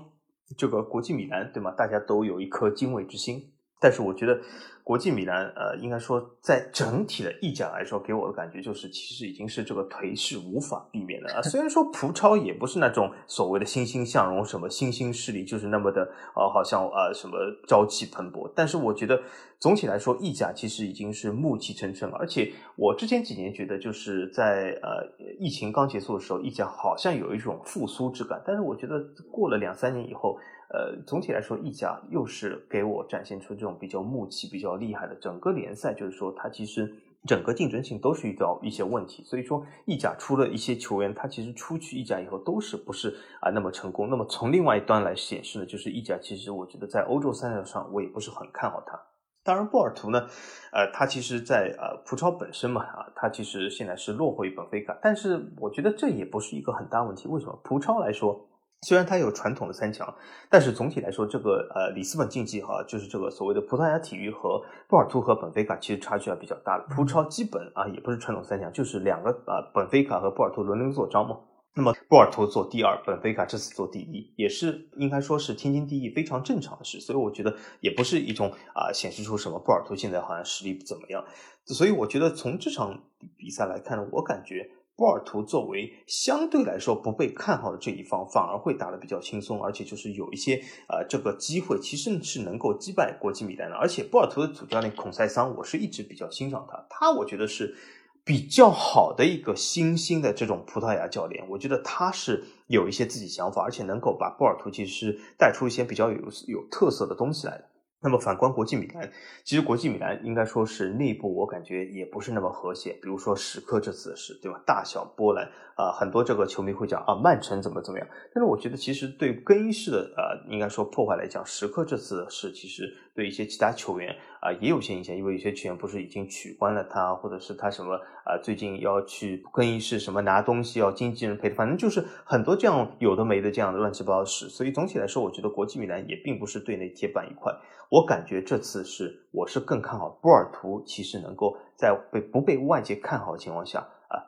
这个国际米兰，对吗？大家都有一颗敬畏之心，但是我觉得。国际米兰，呃，应该说在整体的意甲来说，给我的感觉就是，其实已经是这个颓势无法避免的啊。虽然说葡超也不是那种所谓的欣欣向荣，什么新兴势力就是那么的啊，好像啊什么朝气蓬勃，但是我觉得总体来说，意甲其实已经是暮气沉沉了。而且我之前几年觉得，就是在呃疫情刚结束的时候，意甲好像有一种复苏之感，但是我觉得过了两三年以后。呃，总体来说，意甲又是给我展现出这种比较暮气、比较厉害的整个联赛，就是说它其实整个竞争性都是遇到一些问题。所以说，意甲出了一些球员，他其实出去意甲以后都是不是啊那么成功。那么从另外一端来显示呢，就是意甲其实我觉得在欧洲赛场上我也不是很看好他。当然，波尔图呢，呃，他其实在呃葡超本身嘛啊，他其实现在是落后于本菲卡，但是我觉得这也不是一个很大问题。为什么？葡超来说。虽然它有传统的三强，但是总体来说，这个呃里斯本竞技哈，就是这个所谓的葡萄牙体育和波尔图和本菲卡其实差距还比较大的。葡超基本啊也不是传统三强，就是两个啊本菲卡和波尔图轮流做招嘛。那么波尔图做第二，本菲卡这次做第一，也是应该说是天经地义、非常正常的事。所以我觉得也不是一种啊显示出什么波尔图现在好像实力不怎么样。所以我觉得从这场比赛来看呢，我感觉。波尔图作为相对来说不被看好的这一方，反而会打得比较轻松，而且就是有一些呃这个机会，其实是能够击败国际米兰的。而且波尔图的主教练孔塞桑，我是一直比较欣赏他，他我觉得是比较好的一个新兴的这种葡萄牙教练。我觉得他是有一些自己想法，而且能够把波尔图其实带出一些比较有有特色的东西来的。那么反观国际米兰，其实国际米兰应该说是内部我感觉也不是那么和谐。比如说史克这次的事，对吧？大小波澜啊，很多这个球迷会讲啊，曼城怎么怎么样。但是我觉得其实对更衣室的呃，应该说破坏来讲，石科这次的事其实对一些其他球员啊也有些影响，因为有些球员不是已经取关了他，或者是他什么啊最近要去更衣室什么拿东西要经纪人陪，反正就是很多这样有的没的这样的乱七八糟事。所以总体来说，我觉得国际米兰也并不是队内铁板一块。我感觉这次是，我是更看好波尔图，其实能够在被不被外界看好的情况下啊，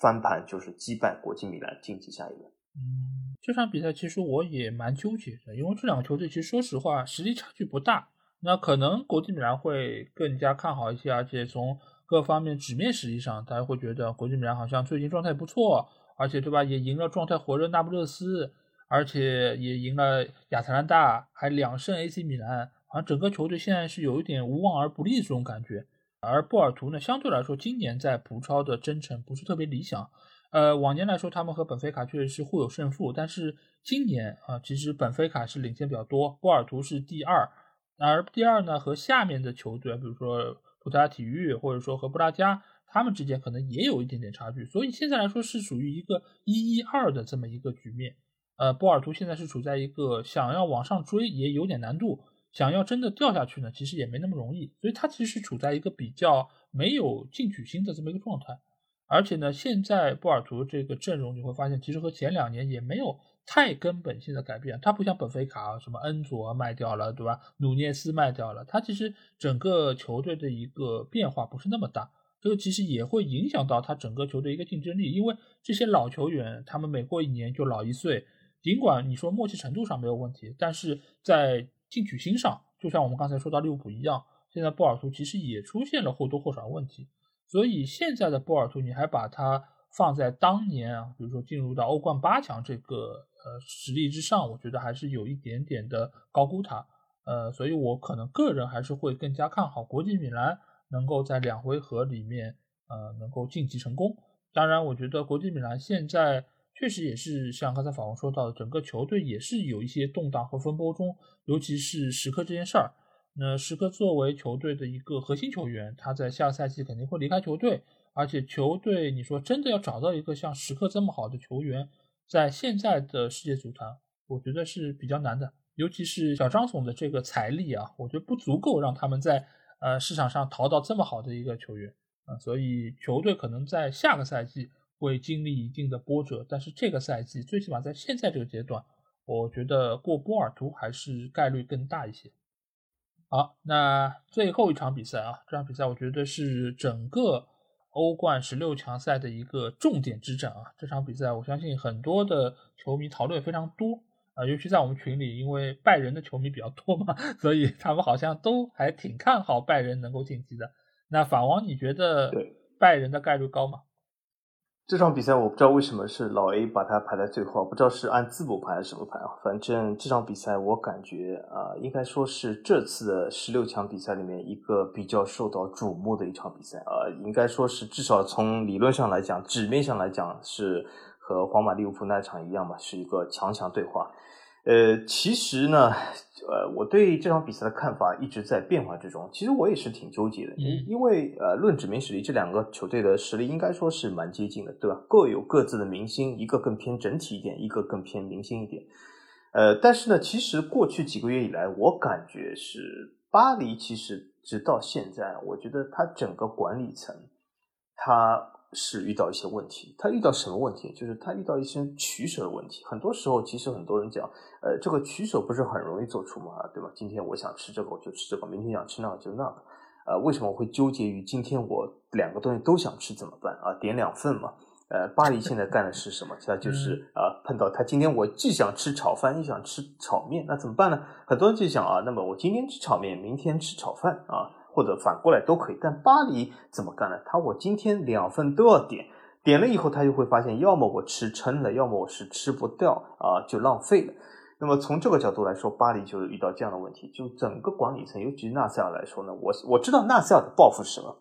翻盘就是击败国际米兰晋级下一轮。嗯，这场比赛其实我也蛮纠结的，因为这两个球队其实说实话实力差距不大，那可能国际米兰会更加看好一些，而且从各方面纸面实力上，大家会觉得国际米兰好像最近状态不错，而且对吧，也赢了状态火热那不勒斯，而且也赢了亚特兰大，还两胜 AC 米兰。好像整个球队现在是有一点无往而不利这种感觉，而波尔图呢，相对来说今年在葡超的征程不是特别理想，呃，往年来说，他们和本菲卡确实是互有胜负，但是今年啊，其实本菲卡是领先比较多，波尔图是第二，而第二呢和下面的球队，比如说葡萄牙体育或者说和布拉加，他们之间可能也有一点点差距，所以现在来说是属于一个一一二的这么一个局面。呃，波尔图现在是处在一个想要往上追也有点难度，想要真的掉下去呢，其实也没那么容易，所以他其实是处在一个比较没有进取心的这么一个状态。而且呢，现在波尔图这个阵容你会发现，其实和前两年也没有太根本性的改变。它不像本菲卡，什么恩佐卖掉了，对吧？努涅斯卖掉了，它其实整个球队的一个变化不是那么大。这个其实也会影响到他整个球队一个竞争力，因为这些老球员他们每过一年就老一岁。尽管你说默契程度上没有问题，但是在进取心上，就像我们刚才说到利物浦一样，现在波尔图其实也出现了或多或少问题。所以现在的波尔图，你还把它放在当年啊，比如说进入到欧冠八强这个呃实力之上，我觉得还是有一点点的高估他。呃，所以我可能个人还是会更加看好国际米兰能够在两回合里面呃能够晋级成功。当然，我觉得国际米兰现在确实也是像刚才法王说到的，整个球队也是有一些动荡和风波中，尤其是时刻这件事儿。那时刻作为球队的一个核心球员，他在下赛季肯定会离开球队，而且球队你说真的要找到一个像时刻这么好的球员，在现在的世界足坛，我觉得是比较难的。尤其是小张总的这个财力啊，我觉得不足够让他们在呃市场上淘到这么好的一个球员啊，所以球队可能在下个赛季会经历一定的波折，但是这个赛季最起码在现在这个阶段，我觉得过波尔图还是概率更大一些。好，那最后一场比赛啊，这场比赛我觉得是整个欧冠十六强赛的一个重点之战啊。这场比赛我相信很多的球迷讨论也非常多啊，尤其在我们群里，因为拜仁的球迷比较多嘛，所以他们好像都还挺看好拜仁能够晋级的。那法王，你觉得拜仁的概率高吗？这场比赛我不知道为什么是老 A 把它排在最后，不知道是按字母排还是什么排啊？反正这场比赛我感觉啊，应该说是这次的十六强比赛里面一个比较受到瞩目的一场比赛啊，应该说是至少从理论上来讲，纸面上来讲是和皇马利物浦那场一样吧，是一个强强对话。呃，其实呢。呃，我对这场比赛的看法一直在变化之中。其实我也是挺纠结的，因因为呃，论指名实力，这两个球队的实力应该说是蛮接近的，对吧？各有各自的明星，一个更偏整体一点，一个更偏明星一点。呃，但是呢，其实过去几个月以来，我感觉是巴黎，其实直到现在，我觉得他整个管理层，他。是遇到一些问题，他遇到什么问题？就是他遇到一些取舍的问题。很多时候，其实很多人讲，呃，这个取舍不是很容易做出嘛，对吧？今天我想吃这个，我就吃这个；明天想吃那个，就那个。呃，为什么会纠结于今天我两个东西都想吃怎么办啊？点两份嘛。呃，巴黎现在干的是什么？他就是啊，碰到他今天我既想吃炒饭，又想吃炒面，那怎么办呢？很多人就想啊，那么我今天吃炒面，明天吃炒饭啊。或者反过来都可以，但巴黎怎么干呢？他我今天两份都要点，点了以后他就会发现，要么我吃撑了，要么我是吃不掉啊，就浪费了。那么从这个角度来说，巴黎就遇到这样的问题，就整个管理层，尤其是纳赛尔来说呢，我我知道纳赛尔的抱负是什么，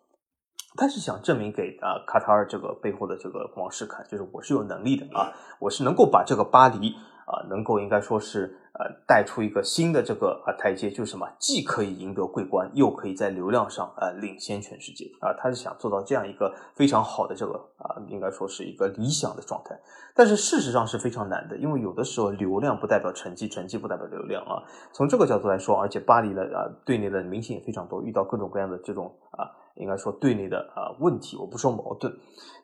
他是想证明给啊卡塔尔这个背后的这个王室看，就是我是有能力的啊，我是能够把这个巴黎啊，能够应该说是。呃，带出一个新的这个啊台阶，就是什么，既可以赢得桂冠，又可以在流量上呃领先全世界啊，他是想做到这样一个非常好的这个啊，应该说是一个理想的状态。但是事实上是非常难的，因为有的时候流量不代表成绩，成绩不代表流量啊。从这个角度来说，而且巴黎的啊队内的明星也非常多，遇到各种各样的这种啊。应该说队内的啊问题，我不说矛盾。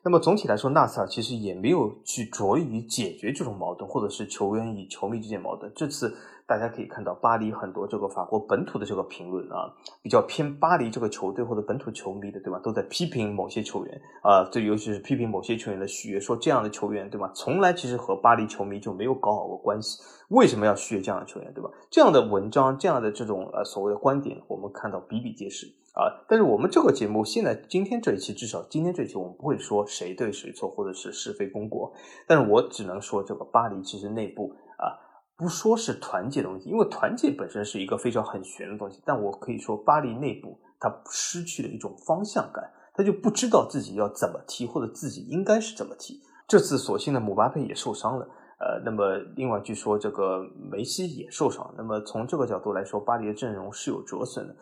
那么总体来说，纳赛尔其实也没有去着力于解决这种矛盾，或者是球员与球迷之间矛盾。这次大家可以看到，巴黎很多这个法国本土的这个评论啊，比较偏巴黎这个球队或者本土球迷的，对吧？都在批评某些球员啊，这尤其是批评某些球员的续约，说这样的球员，对吧？从来其实和巴黎球迷就没有搞好过关系，为什么要续约这样的球员，对吧？这样的文章，这样的这种呃所谓的观点，我们看到比比皆是。啊，但是我们这个节目现在今天这一期，至少今天这一期，我们不会说谁对谁错，或者是是非功过。但是我只能说，这个巴黎其实内部啊，不说是团结的问题，因为团结本身是一个非常很玄的东西。但我可以说，巴黎内部它失去了一种方向感，他就不知道自己要怎么踢，或者自己应该是怎么踢。这次所幸的姆巴佩也受伤了，呃，那么另外据说这个梅西也受伤，那么从这个角度来说，巴黎的阵容是有折损的。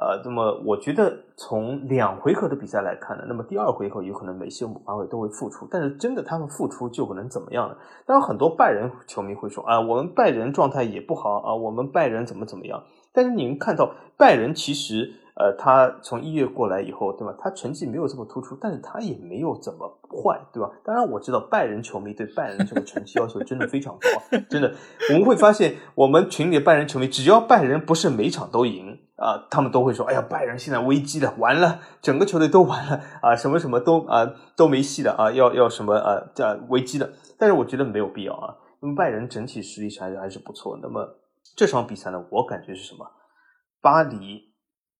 呃，那么我觉得从两回合的比赛来看呢，那么第二回合有可能梅西姆巴佩都会复出，但是真的他们复出就可能怎么样呢？当然，很多拜仁球迷会说啊，我们拜仁状态也不好啊，我们拜仁怎么怎么样？但是你们看到拜仁其实。呃，他从一月过来以后，对吧？他成绩没有这么突出，但是他也没有怎么坏，对吧？当然我知道拜仁球迷对拜仁这个成绩要求真的非常高，真的。我们会发现，我们群里的拜仁球迷，只要拜仁不是每场都赢啊，他们都会说：“哎呀，拜仁现在危机了，完了，整个球队都完了啊，什么什么都啊都没戏了啊，要要什么啊这危机的。”但是我觉得没有必要啊，因为拜仁整体实力还是还是不错。那么这场比赛呢，我感觉是什么？巴黎。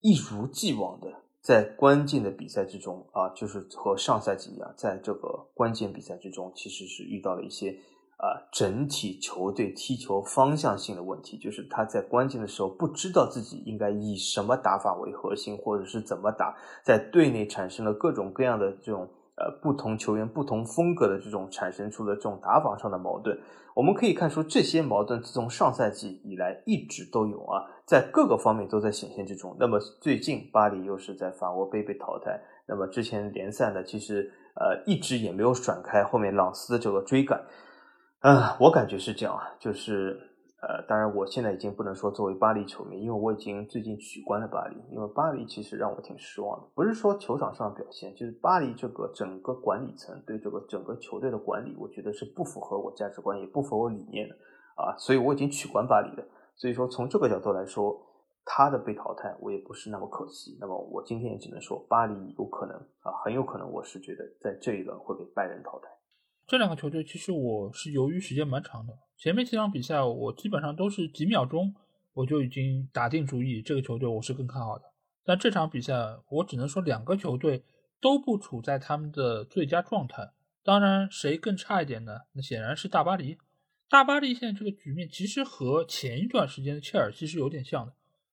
一如既往的在关键的比赛之中啊，就是和上赛季一样，在这个关键比赛之中，其实是遇到了一些啊整体球队踢球方向性的问题，就是他在关键的时候不知道自己应该以什么打法为核心，或者是怎么打，在队内产生了各种各样的这种。呃，不同球员不同风格的这种产生出的这种打法上的矛盾，我们可以看出这些矛盾自从上赛季以来一直都有啊，在各个方面都在显现之中。那么最近巴黎又是在法国杯被淘汰，那么之前联赛呢，其实呃一直也没有甩开后面朗斯的这个追赶，嗯，我感觉是这样啊，就是。呃，当然，我现在已经不能说作为巴黎球迷，因为我已经最近取关了巴黎。因为巴黎其实让我挺失望的，不是说球场上表现，就是巴黎这个整个管理层对这个整个球队的管理，我觉得是不符合我价值观，也不符合我理念的啊。所以我已经取关巴黎了。所以说，从这个角度来说，他的被淘汰我也不是那么可惜。那么我今天也只能说，巴黎有可能啊，很有可能，我是觉得在这一轮会被拜仁淘汰。这两个球队其实我是由于时间蛮长的，前面几场比赛我基本上都是几秒钟我就已经打定主意，这个球队我是更看好的。但这场比赛我只能说两个球队都不处在他们的最佳状态。当然，谁更差一点呢？那显然是大巴黎。大巴黎现在这个局面其实和前一段时间的切尔西是有点像的，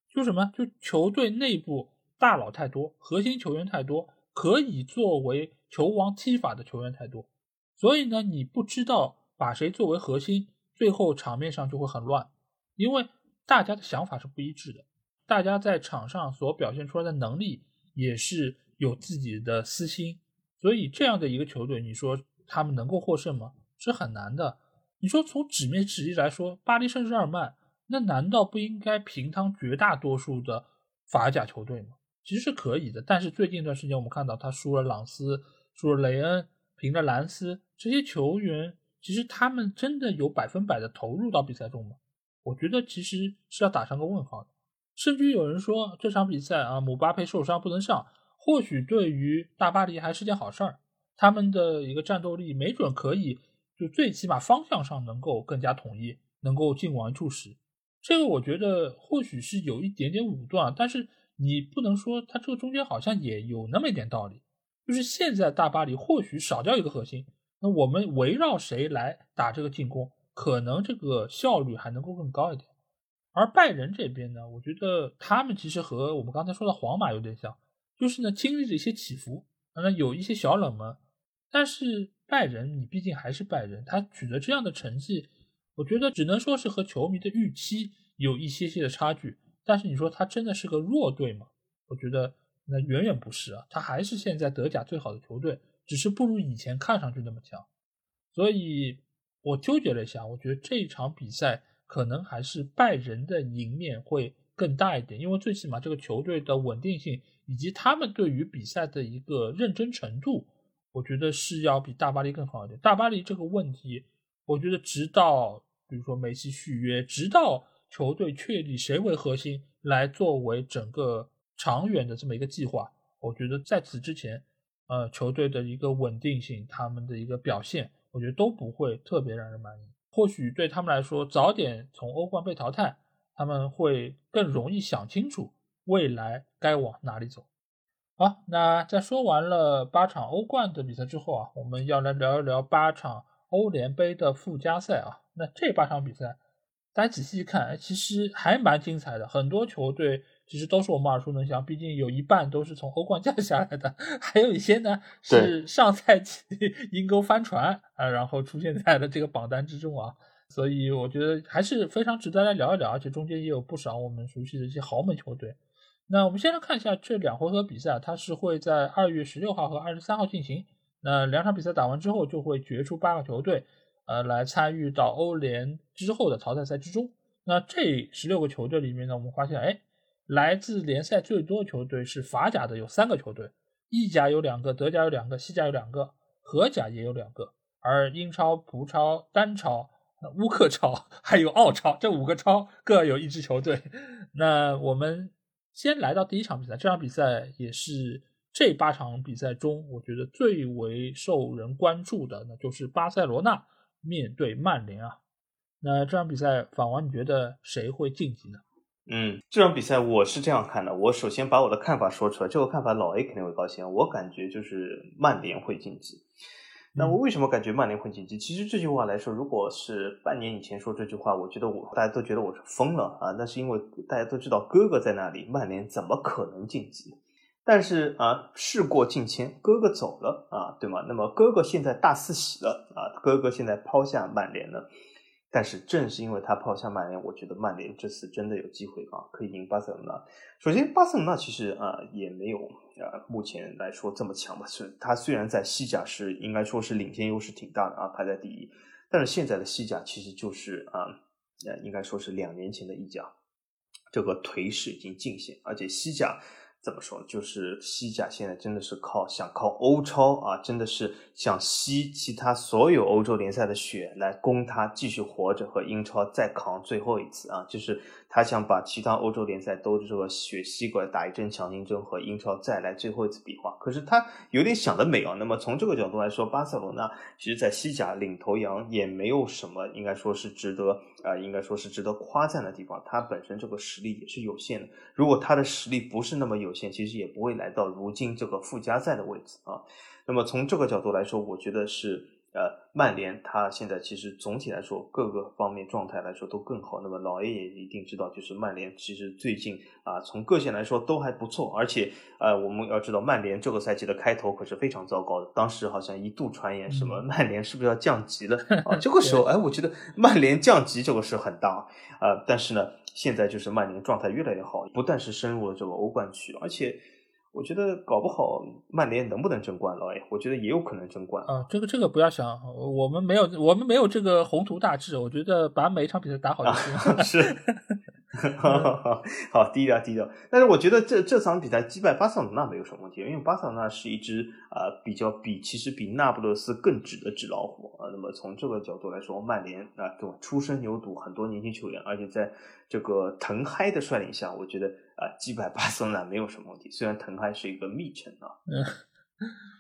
就什么？就球队内部大佬太多，核心球员太多，可以作为球王踢法的球员太多。所以呢，你不知道把谁作为核心，最后场面上就会很乱，因为大家的想法是不一致的，大家在场上所表现出来的能力也是有自己的私心，所以这样的一个球队，你说他们能够获胜吗？是很难的。你说从纸面实力来说，巴黎圣日耳曼，那难道不应该平摊绝大多数的法甲球队吗？其实是可以的，但是最近一段时间我们看到他输了朗斯，输了雷恩。凭着兰斯这些球员，其实他们真的有百分百的投入到比赛中吗？我觉得其实是要打上个问号的。甚至有人说这场比赛啊，姆巴佩受伤不能上，或许对于大巴黎还是件好事儿。他们的一个战斗力没准可以，就最起码方向上能够更加统一，能够进往一处使。这个我觉得或许是有一点点武断，但是你不能说他这个中间好像也有那么一点道理。就是现在大巴黎或许少掉一个核心，那我们围绕谁来打这个进攻，可能这个效率还能够更高一点。而拜仁这边呢，我觉得他们其实和我们刚才说的皇马有点像，就是呢经历着一些起伏，那有一些小冷门。但是拜仁你毕竟还是拜仁，他取得这样的成绩，我觉得只能说是和球迷的预期有一些些的差距。但是你说他真的是个弱队吗？我觉得。那远远不是啊，他还是现在德甲最好的球队，只是不如以前看上去那么强。所以我纠结了一下，我觉得这一场比赛可能还是拜仁的赢面会更大一点，因为最起码这个球队的稳定性以及他们对于比赛的一个认真程度，我觉得是要比大巴黎更好一点。大巴黎这个问题，我觉得直到比如说梅西续约，直到球队确立谁为核心来作为整个。长远的这么一个计划，我觉得在此之前，呃，球队的一个稳定性，他们的一个表现，我觉得都不会特别让人满意。或许对他们来说，早点从欧冠被淘汰，他们会更容易想清楚未来该往哪里走。好，那在说完了八场欧冠的比赛之后啊，我们要来聊一聊八场欧联杯的附加赛啊。那这八场比赛，大家仔细一看，其实还蛮精彩的，很多球队。其实都是我们耳熟能详，毕竟有一半都是从欧冠 降下来的，还有一些呢是上赛季阴沟翻船啊，然后出现在了这个榜单之中啊。所以我觉得还是非常值得来聊一聊，而且中间也有不少我们熟悉的一些豪门球队。那我们先来看一下这两回合比赛，它是会在二月十六号和二十三号进行。那两场比赛打完之后，就会决出八个球队，呃，来参与到欧联之后的淘汰赛之中。那这十六个球队里面呢，我们发现，哎，来自联赛最多球队是法甲的有三个球队，意甲有两个，德甲有两个，西甲有两个，荷甲也有两个，而英超、葡超、丹超。乌克超 还有澳超这五个超各有一支球队。那我们先来到第一场比赛，这场比赛也是这八场比赛中我觉得最为受人关注的，那就是巴塞罗那面对曼联啊。那这场比赛，法王你觉得谁会晋级呢？嗯，这场比赛我是这样看的，我首先把我的看法说出来，这个看法老 A 肯定会高兴。我感觉就是曼联会晋级。那我为什么感觉曼联会晋级？其实这句话来说，如果是半年以前说这句话，我觉得我大家都觉得我是疯了啊。那是因为大家都知道哥哥在那里，曼联怎么可能晋级？但是啊，事过境迁，哥哥走了啊，对吗？那么哥哥现在大四喜了啊，哥哥现在抛下曼联了。但是正是因为他抛下曼联，我觉得曼联这次真的有机会啊，可以赢巴塞罗那。首先，巴塞罗那其实啊也没有啊目前来说这么强吧。是，他虽然在西甲是应该说是领先优势挺大的啊，排在第一。但是现在的西甲其实就是啊，呃应该说是两年前的意甲，这个颓势已经尽显，而且西甲。怎么说？就是西甲现在真的是靠想靠欧超啊，真的是想吸其他所有欧洲联赛的血来供他继续活着和英超再扛最后一次啊！就是他想把其他欧洲联赛都这个血吸过来打一针强心针和英超再来最后一次比划。可是他有点想得美啊！那么从这个角度来说，巴塞罗那其实在西甲领头羊也没有什么应该说是值得啊，应该说是值得夸赞的地方。他本身这个实力也是有限的，如果他的实力不是那么有。其实也不会来到如今这个附加赛的位置啊。那么从这个角度来说，我觉得是呃，曼联他现在其实总体来说各个方面状态来说都更好。那么老 A 也一定知道，就是曼联其实最近啊，从各线来说都还不错。而且呃，我们要知道曼联这个赛季的开头可是非常糟糕的，当时好像一度传言什么曼联是不是要降级了 啊？这个时候哎，我觉得曼联降级这个事很大啊。但是呢。现在就是曼联状态越来越好，不但是深入了这个欧冠区，而且我觉得搞不好曼联能不能争冠了？哎，我觉得也有可能争冠啊。这个这个不要想，我们没有我们没有这个宏图大志。我觉得把每一场比赛打好就行。是。好，好低调低调。但是我觉得这这场比赛击败巴塞罗那没有什么问题，因为巴塞罗那是一支啊比较比其实比那不勒斯更值的纸老虎啊。那么从这个角度来说，曼联啊对吧？初生牛犊，很多年轻球员，而且在这个滕嗨的率领下，我觉得啊击败巴塞罗那没有什么问题。虽然滕嗨是一个密臣啊。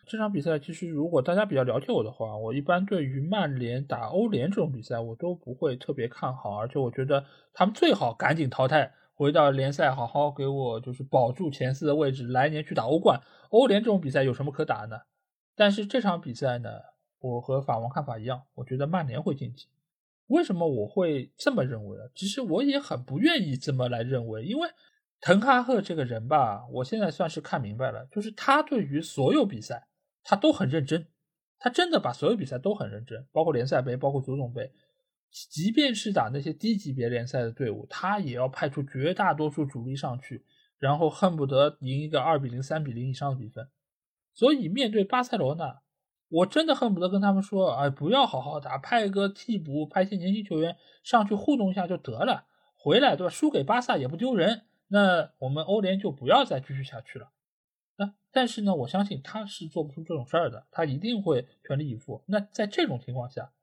这场比赛其实，如果大家比较了解我的话，我一般对于曼联打欧联这种比赛，我都不会特别看好，而且我觉得他们最好赶紧淘汰，回到联赛好好给我就是保住前四的位置，来年去打欧冠。欧联这种比赛有什么可打呢？但是这场比赛呢，我和法王看法一样，我觉得曼联会晋级。为什么我会这么认为呢？其实我也很不愿意这么来认为，因为滕哈赫这个人吧，我现在算是看明白了，就是他对于所有比赛。他都很认真，他真的把所有比赛都很认真，包括联赛杯，包括足总杯，即便是打那些低级别联赛的队伍，他也要派出绝大多数主力上去，然后恨不得赢一个二比零、三比零以上的比分。所以面对巴塞罗那，我真的恨不得跟他们说：“哎，不要好好打，派一个替补，派一些年轻球员上去互动一下就得了，回来对吧？输给巴萨也不丢人。那我们欧联就不要再继续下去了。”那但是呢，我相信他是做不出这种事儿的，他一定会全力以赴。那在这种情况下，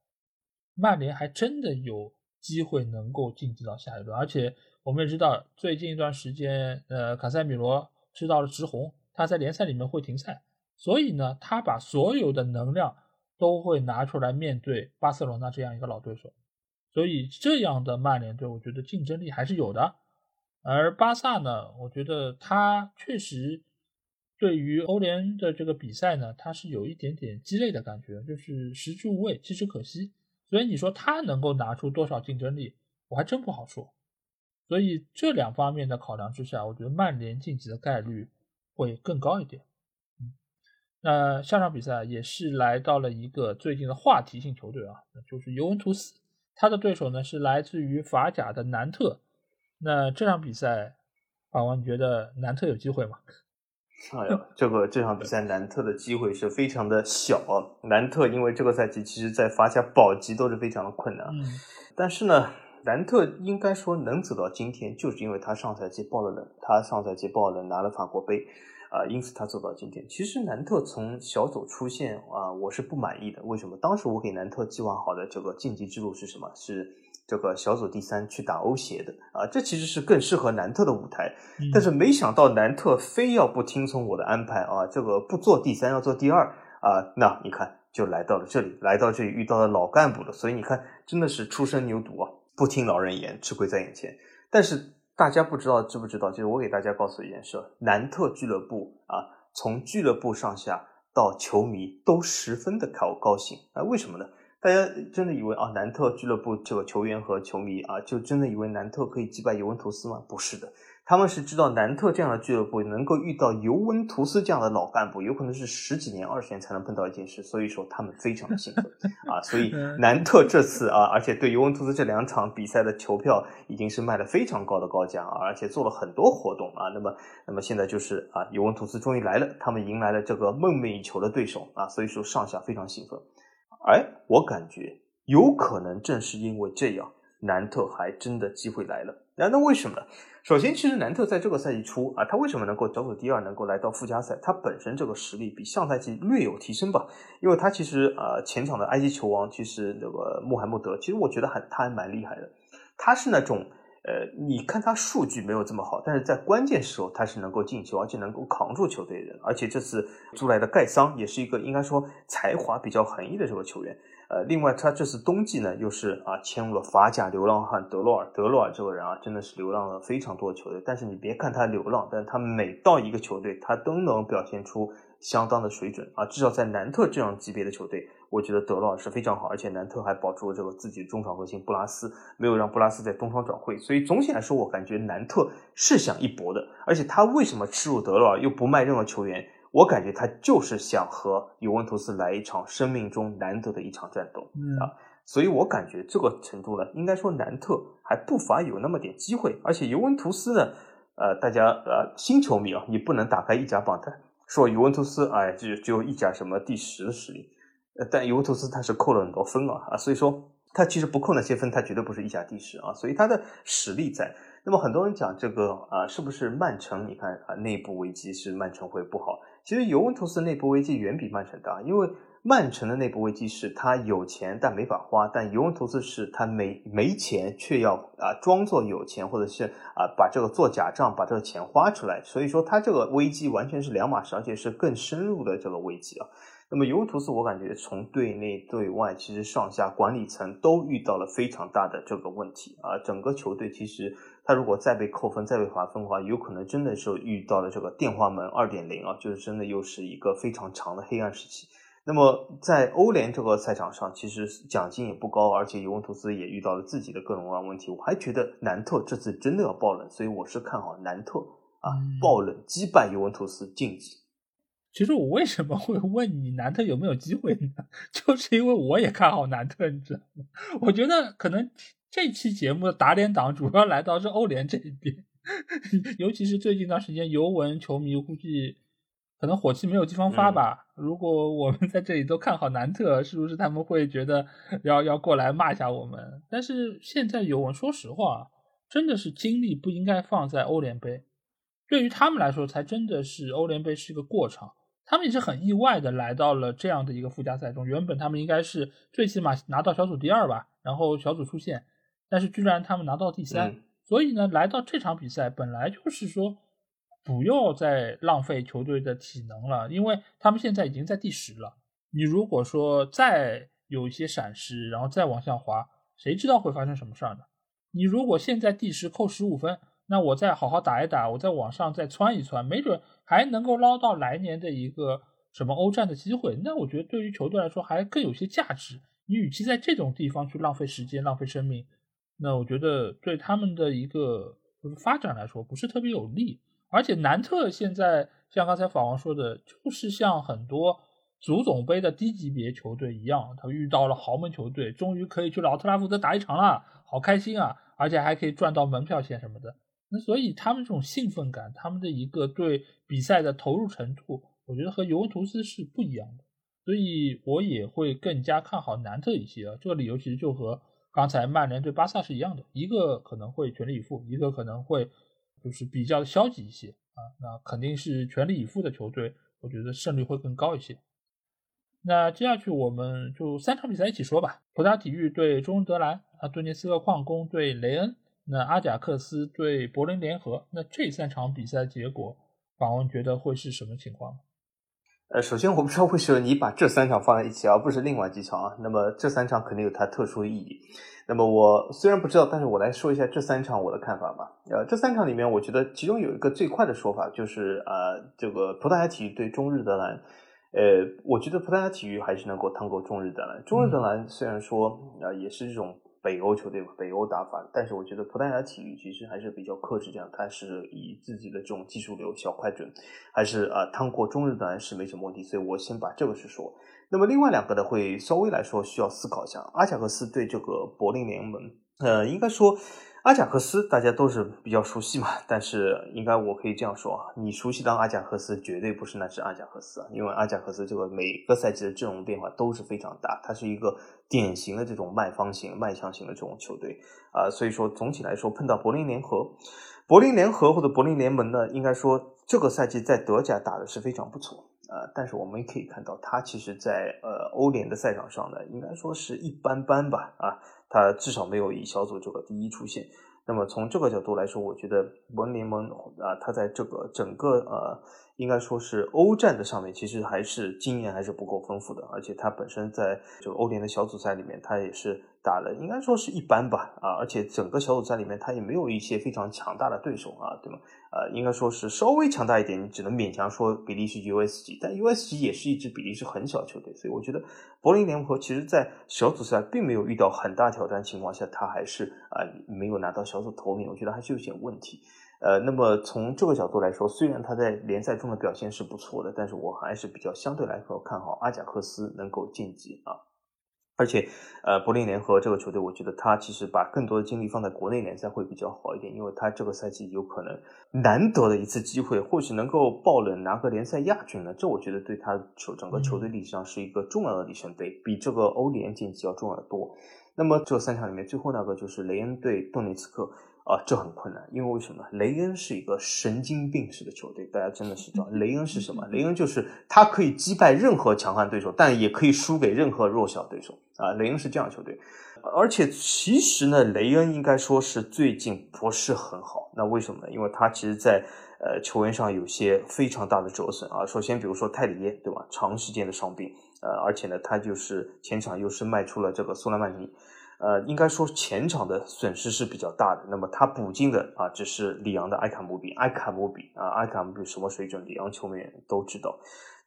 曼联还真的有机会能够晋级到下一轮。而且我们也知道，最近一段时间，呃，卡塞米罗吃到了直红，他在联赛里面会停赛，所以呢，他把所有的能量都会拿出来面对巴塞罗那这样一个老对手。所以这样的曼联队，我觉得竞争力还是有的。而巴萨呢，我觉得他确实。对于欧联的这个比赛呢，他是有一点点鸡肋的感觉，就是食之无味，弃之可惜。所以你说他能够拿出多少竞争力，我还真不好说。所以这两方面的考量之下，我觉得曼联晋级的概率会更高一点。嗯，那下场比赛也是来到了一个最近的话题性球队啊，那就是尤文图斯，他的对手呢是来自于法甲的南特。那这场比赛，法王，你觉得南特有机会吗？哎呀，这个这场比赛南特的机会是非常的小啊。南特因为这个赛季其实在法甲保级都是非常的困难，嗯，但是呢，南特应该说能走到今天，就是因为他上赛季爆了冷，他上赛季爆冷拿了法国杯，啊，因此他走到今天。其实南特从小组出线啊，我是不满意的。为什么？当时我给南特计划好的这个晋级之路是什么？是。这个小组第三去打欧协的啊，这其实是更适合南特的舞台，但是没想到南特非要不听从我的安排啊，这个不做第三要做第二啊，那你看就来到了这里，来到这里遇到了老干部了，所以你看真的是初生牛犊啊，不听老人言，吃亏在眼前。但是大家不知道知不知道，就是我给大家告诉一件事：南特俱乐部啊，从俱乐部上下到球迷都十分的高高兴啊，为什么呢？大家真的以为啊，南特俱乐部这个球员和球迷啊，就真的以为南特可以击败尤文图斯吗？不是的，他们是知道南特这样的俱乐部能够遇到尤文图斯这样的老干部，有可能是十几年、二十年才能碰到一件事，所以说他们非常的兴奋啊。所以 南特这次啊，而且对尤文图斯这两场比赛的球票已经是卖了非常高的高价啊，而且做了很多活动啊。那么，那么现在就是啊，尤文图斯终于来了，他们迎来了这个梦寐以求的对手啊，所以说上下非常兴奋。哎，我感觉有可能正是因为这样，南特还真的机会来了。那那为什么呢？首先，其实南特在这个赛季初啊，他为什么能够小组第二，能够来到附加赛？他本身这个实力比上赛季略有提升吧。因为他其实呃，前场的埃及球王其实那个穆罕默德，其实我觉得还他还蛮厉害的。他是那种。呃，你看他数据没有这么好，但是在关键时候他是能够进球，而且能够扛住球队的人。而且这次租来的盖桑也是一个应该说才华比较横溢的这个球员。呃，另外他这次冬季呢，又是啊签入了法甲流浪汉德洛尔。德洛尔这个人啊，真的是流浪了非常多的球队。但是你别看他流浪，但他每到一个球队，他都能表现出。相当的水准啊，至少在南特这样级别的球队，我觉得德洛尔是非常好，而且南特还保住了这个自己的中场核心布拉斯，没有让布拉斯在东窗转会，所以总体来说，我感觉南特是想一搏的。而且他为什么吃入德洛尔又不卖任何球员？我感觉他就是想和尤文图斯来一场生命中难得的一场战斗啊，所以我感觉这个程度呢，应该说南特还不乏有那么点机会。而且尤文图斯呢，呃，大家呃新球迷啊，你不能打开意甲榜单。说尤文图斯，哎，就就意甲什么第十的实力，呃，但尤文图斯他是扣了很多分啊，啊，所以说他其实不扣那些分，他绝对不是意甲第十啊，所以他的实力在。那么很多人讲这个啊，是不是曼城？你看啊，内部危机是曼城会不好，其实尤文图斯内部危机远比曼城大，因为。曼城的内部危机是他有钱但没法花，但尤文图斯是他没没钱却要啊装作有钱，或者是啊把这个做假账，把这个钱花出来。所以说他这个危机完全是两码事，而且是更深入的这个危机啊。那么尤文图斯，我感觉从队内对外，其实上下管理层都遇到了非常大的这个问题啊。整个球队其实他如果再被扣分、再被罚分的话，有可能真的是遇到了这个电话门二点零啊，就是真的又是一个非常长的黑暗时期。那么在欧联这个赛场上，其实奖金也不高，而且尤文图斯也遇到了自己的各种各样问题。我还觉得南特这次真的要爆冷，所以我是看好南特啊爆冷击败尤文图斯晋级。其实我为什么会问你南特有没有机会呢？就是因为我也看好南特，你知道吗？我觉得可能这期节目的打脸党主要来到是欧联这一边，尤其是最近一段时间，尤文球迷估计。可能火气没有地方发吧。如果我们在这里都看好南特，是不是他们会觉得要要过来骂一下我们？但是现在尤文，说实话，真的是精力不应该放在欧联杯。对于他们来说，才真的是欧联杯是一个过场。他们也是很意外的来到了这样的一个附加赛中。原本他们应该是最起码拿到小组第二吧，然后小组出线，但是居然他们拿到第三。所以呢，来到这场比赛本来就是说。不要再浪费球队的体能了，因为他们现在已经在第十了。你如果说再有一些闪失，然后再往下滑，谁知道会发生什么事儿呢？你如果现在第十扣十五分，那我再好好打一打，我再往上再窜一窜，没准还能够捞到来年的一个什么欧战的机会。那我觉得对于球队来说还更有些价值。你与其在这种地方去浪费时间、浪费生命，那我觉得对他们的一个就是发展来说不是特别有利。而且南特现在像刚才法王说的，就是像很多足总杯的低级别球队一样，他遇到了豪门球队，终于可以去老特拉福德打一场了，好开心啊！而且还可以赚到门票钱什么的。那所以他们这种兴奋感，他们的一个对比赛的投入程度，我觉得和尤文图斯是不一样的。所以我也会更加看好南特一些啊。这个理由其实就和刚才曼联对巴萨是一样的，一个可能会全力以赴，一个可能会。就是比较消极一些啊，那肯定是全力以赴的球队，我觉得胜率会更高一些。那接下去我们就三场比赛一起说吧。普达体育对中德兰，啊，顿涅斯克矿工对雷恩，那阿贾克斯对柏林联合，那这三场比赛结果，访问觉得会是什么情况？呃，首先我不知道为什么你把这三场放在一起，而不是另外几场啊。那么这三场肯定有它特殊意义。那么我虽然不知道，但是我来说一下这三场我的看法吧。呃，这三场里面，我觉得其中有一个最快的说法就是，呃，这个葡萄牙体育对中日德兰，呃，我觉得葡萄牙体育还是能够趟过中日德兰。中日德兰虽然说，呃，也是这种。北欧球队北欧打法，但是我觉得葡萄牙体育其实还是比较克制，这样它是以自己的这种技术流小快准，还是啊趟过中日的是没什么问题，所以我先把这个是说。那么另外两个呢，会稍微来说需要思考一下。阿贾克斯对这个柏林联盟，呃，应该说。阿贾克斯大家都是比较熟悉嘛，但是应该我可以这样说啊，你熟悉当阿贾克斯绝对不是那只阿贾克斯啊，因为阿贾克斯这个每个赛季的阵容变化都是非常大，它是一个典型的这种卖方型、卖强型的这种球队啊，所以说总体来说碰到柏林联合、柏林联合或者柏林联盟呢，应该说这个赛季在德甲打的是非常不错啊，但是我们也可以看到，它其实在呃欧联的赛场上呢，应该说是一般般吧啊。他至少没有以小组这个第一出现。那么从这个角度来说，我觉得文联盟啊，他在这个整个呃，应该说是欧战的上面，其实还是经验还是不够丰富的。而且他本身在这个欧联的小组赛里面，他也是。打的应该说是一般吧，啊，而且整个小组赛里面他也没有一些非常强大的对手啊，对吗？呃，应该说是稍微强大一点，你只能勉强说比利时 USG，但 USG 也是一支比利时很小球队，所以我觉得柏林联合其实在小组赛并没有遇到很大挑战情况下，他还是啊没有拿到小组头名，我觉得还是有些问题。呃，那么从这个角度来说，虽然他在联赛中的表现是不错的，但是我还是比较相对来说看好阿贾克斯能够晋级啊。而且，呃，柏林联合这个球队，我觉得他其实把更多的精力放在国内联赛会比较好一点，因为他这个赛季有可能难得的一次机会，或许能够爆冷拿个联赛亚军呢。这我觉得对他球整个球队历史上是一个重要的里程碑，比这个欧联晋级要重要的多。那么这三场里面，最后那个就是雷恩对顿涅茨克。啊，这很困难，因为为什么？雷恩是一个神经病式的球队，大家真的是知道，雷恩是什么？雷恩就是他可以击败任何强悍对手，但也可以输给任何弱小对手啊。雷恩是这样球队，而且其实呢，雷恩应该说是最近不是很好。那为什么呢？因为他其实，在呃球员上有些非常大的折损啊。首先，比如说泰里耶，对吧？长时间的伤病，呃，而且呢，他就是前场又是卖出了这个苏莱曼尼。呃，应该说前场的损失是比较大的。那么他补进的啊，只是里昂的埃卡姆比，埃卡姆比啊，埃卡姆比什么水准？里昂球迷都知道。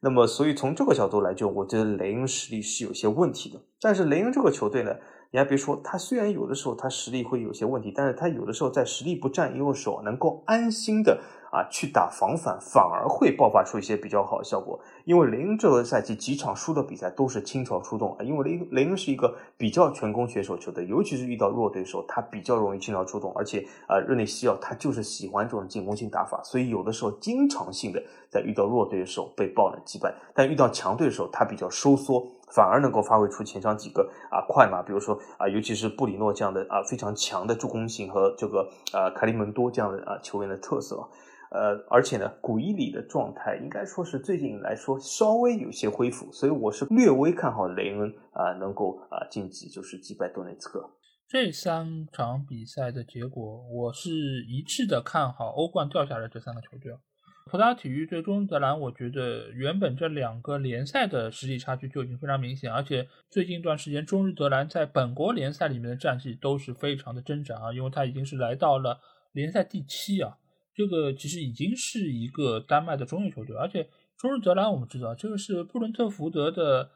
那么，所以从这个角度来就，我觉得雷恩实力是有些问题的。但是雷恩这个球队呢，你还别说，他虽然有的时候他实力会有些问题，但是他有的时候在实力不占优的时候，能够安心的。啊，去打防反反而会爆发出一些比较好的效果，因为雷恩这个赛季几场输的比赛都是倾巢出动啊，因为雷雷恩是一个比较全攻选手球队，尤其是遇到弱对手，他比较容易倾巢出动，而且啊，热内西奥他就是喜欢这种进攻性打法，所以有的时候经常性的在遇到弱对手被爆冷击败，但遇到强对手他比较收缩，反而能够发挥出前场几个啊快马，比如说啊，尤其是布里诺这样的啊非常强的助攻性和这个啊凯利门多这样的啊球员的特色啊。呃，而且呢，古伊里的状态应该说是最近来说稍微有些恢复，所以我是略微看好雷恩啊能够啊晋级，就是击败多内茨克。这三场比赛的结果，我是一致的看好欧冠掉下来这三个球队。葡萄牙体育对中日德兰，我觉得原本这两个联赛的实力差距就已经非常明显，而且最近一段时间中日德兰在本国联赛里面的战绩都是非常的挣扎啊，因为他已经是来到了联赛第七啊。这个其实已经是一个丹麦的中游球队，而且中日德兰我们知道，这个是布伦特福德的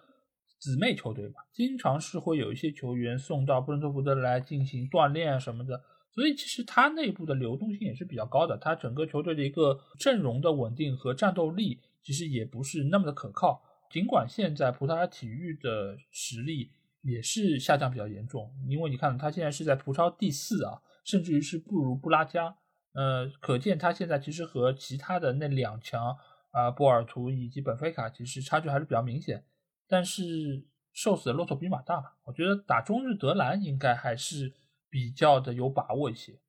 姊妹球队嘛，经常是会有一些球员送到布伦特福德来进行锻炼什么的，所以其实他内部的流动性也是比较高的，他整个球队的一个阵容的稳定和战斗力其实也不是那么的可靠。尽管现在葡萄牙体育的实力也是下降比较严重，因为你看他现在是在葡超第四啊，甚至于是不如布拉加，呃，可见他现在其实和其他的那两强啊，波尔图以及本菲卡其实差距还是比较明显。但是瘦死的骆驼比马大嘛，我觉得打中日德兰应该还是比较的有把握一些。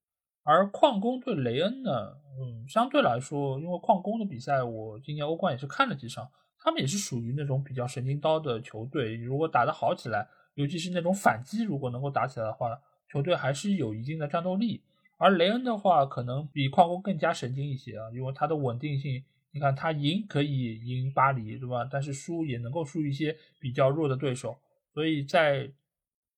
而矿工对雷恩呢，嗯，相对来说，因为矿工的比赛我今年欧冠也是看了几场。他们也是属于那种比较神经刀的球队，如果打得好起来，尤其是那种反击，如果能够打起来的话，球队还是有一定的战斗力。而雷恩的话，可能比矿工更加神经一些啊，因为他的稳定性，你看他赢可以赢巴黎，对吧？但是输也能够输一些比较弱的对手，所以在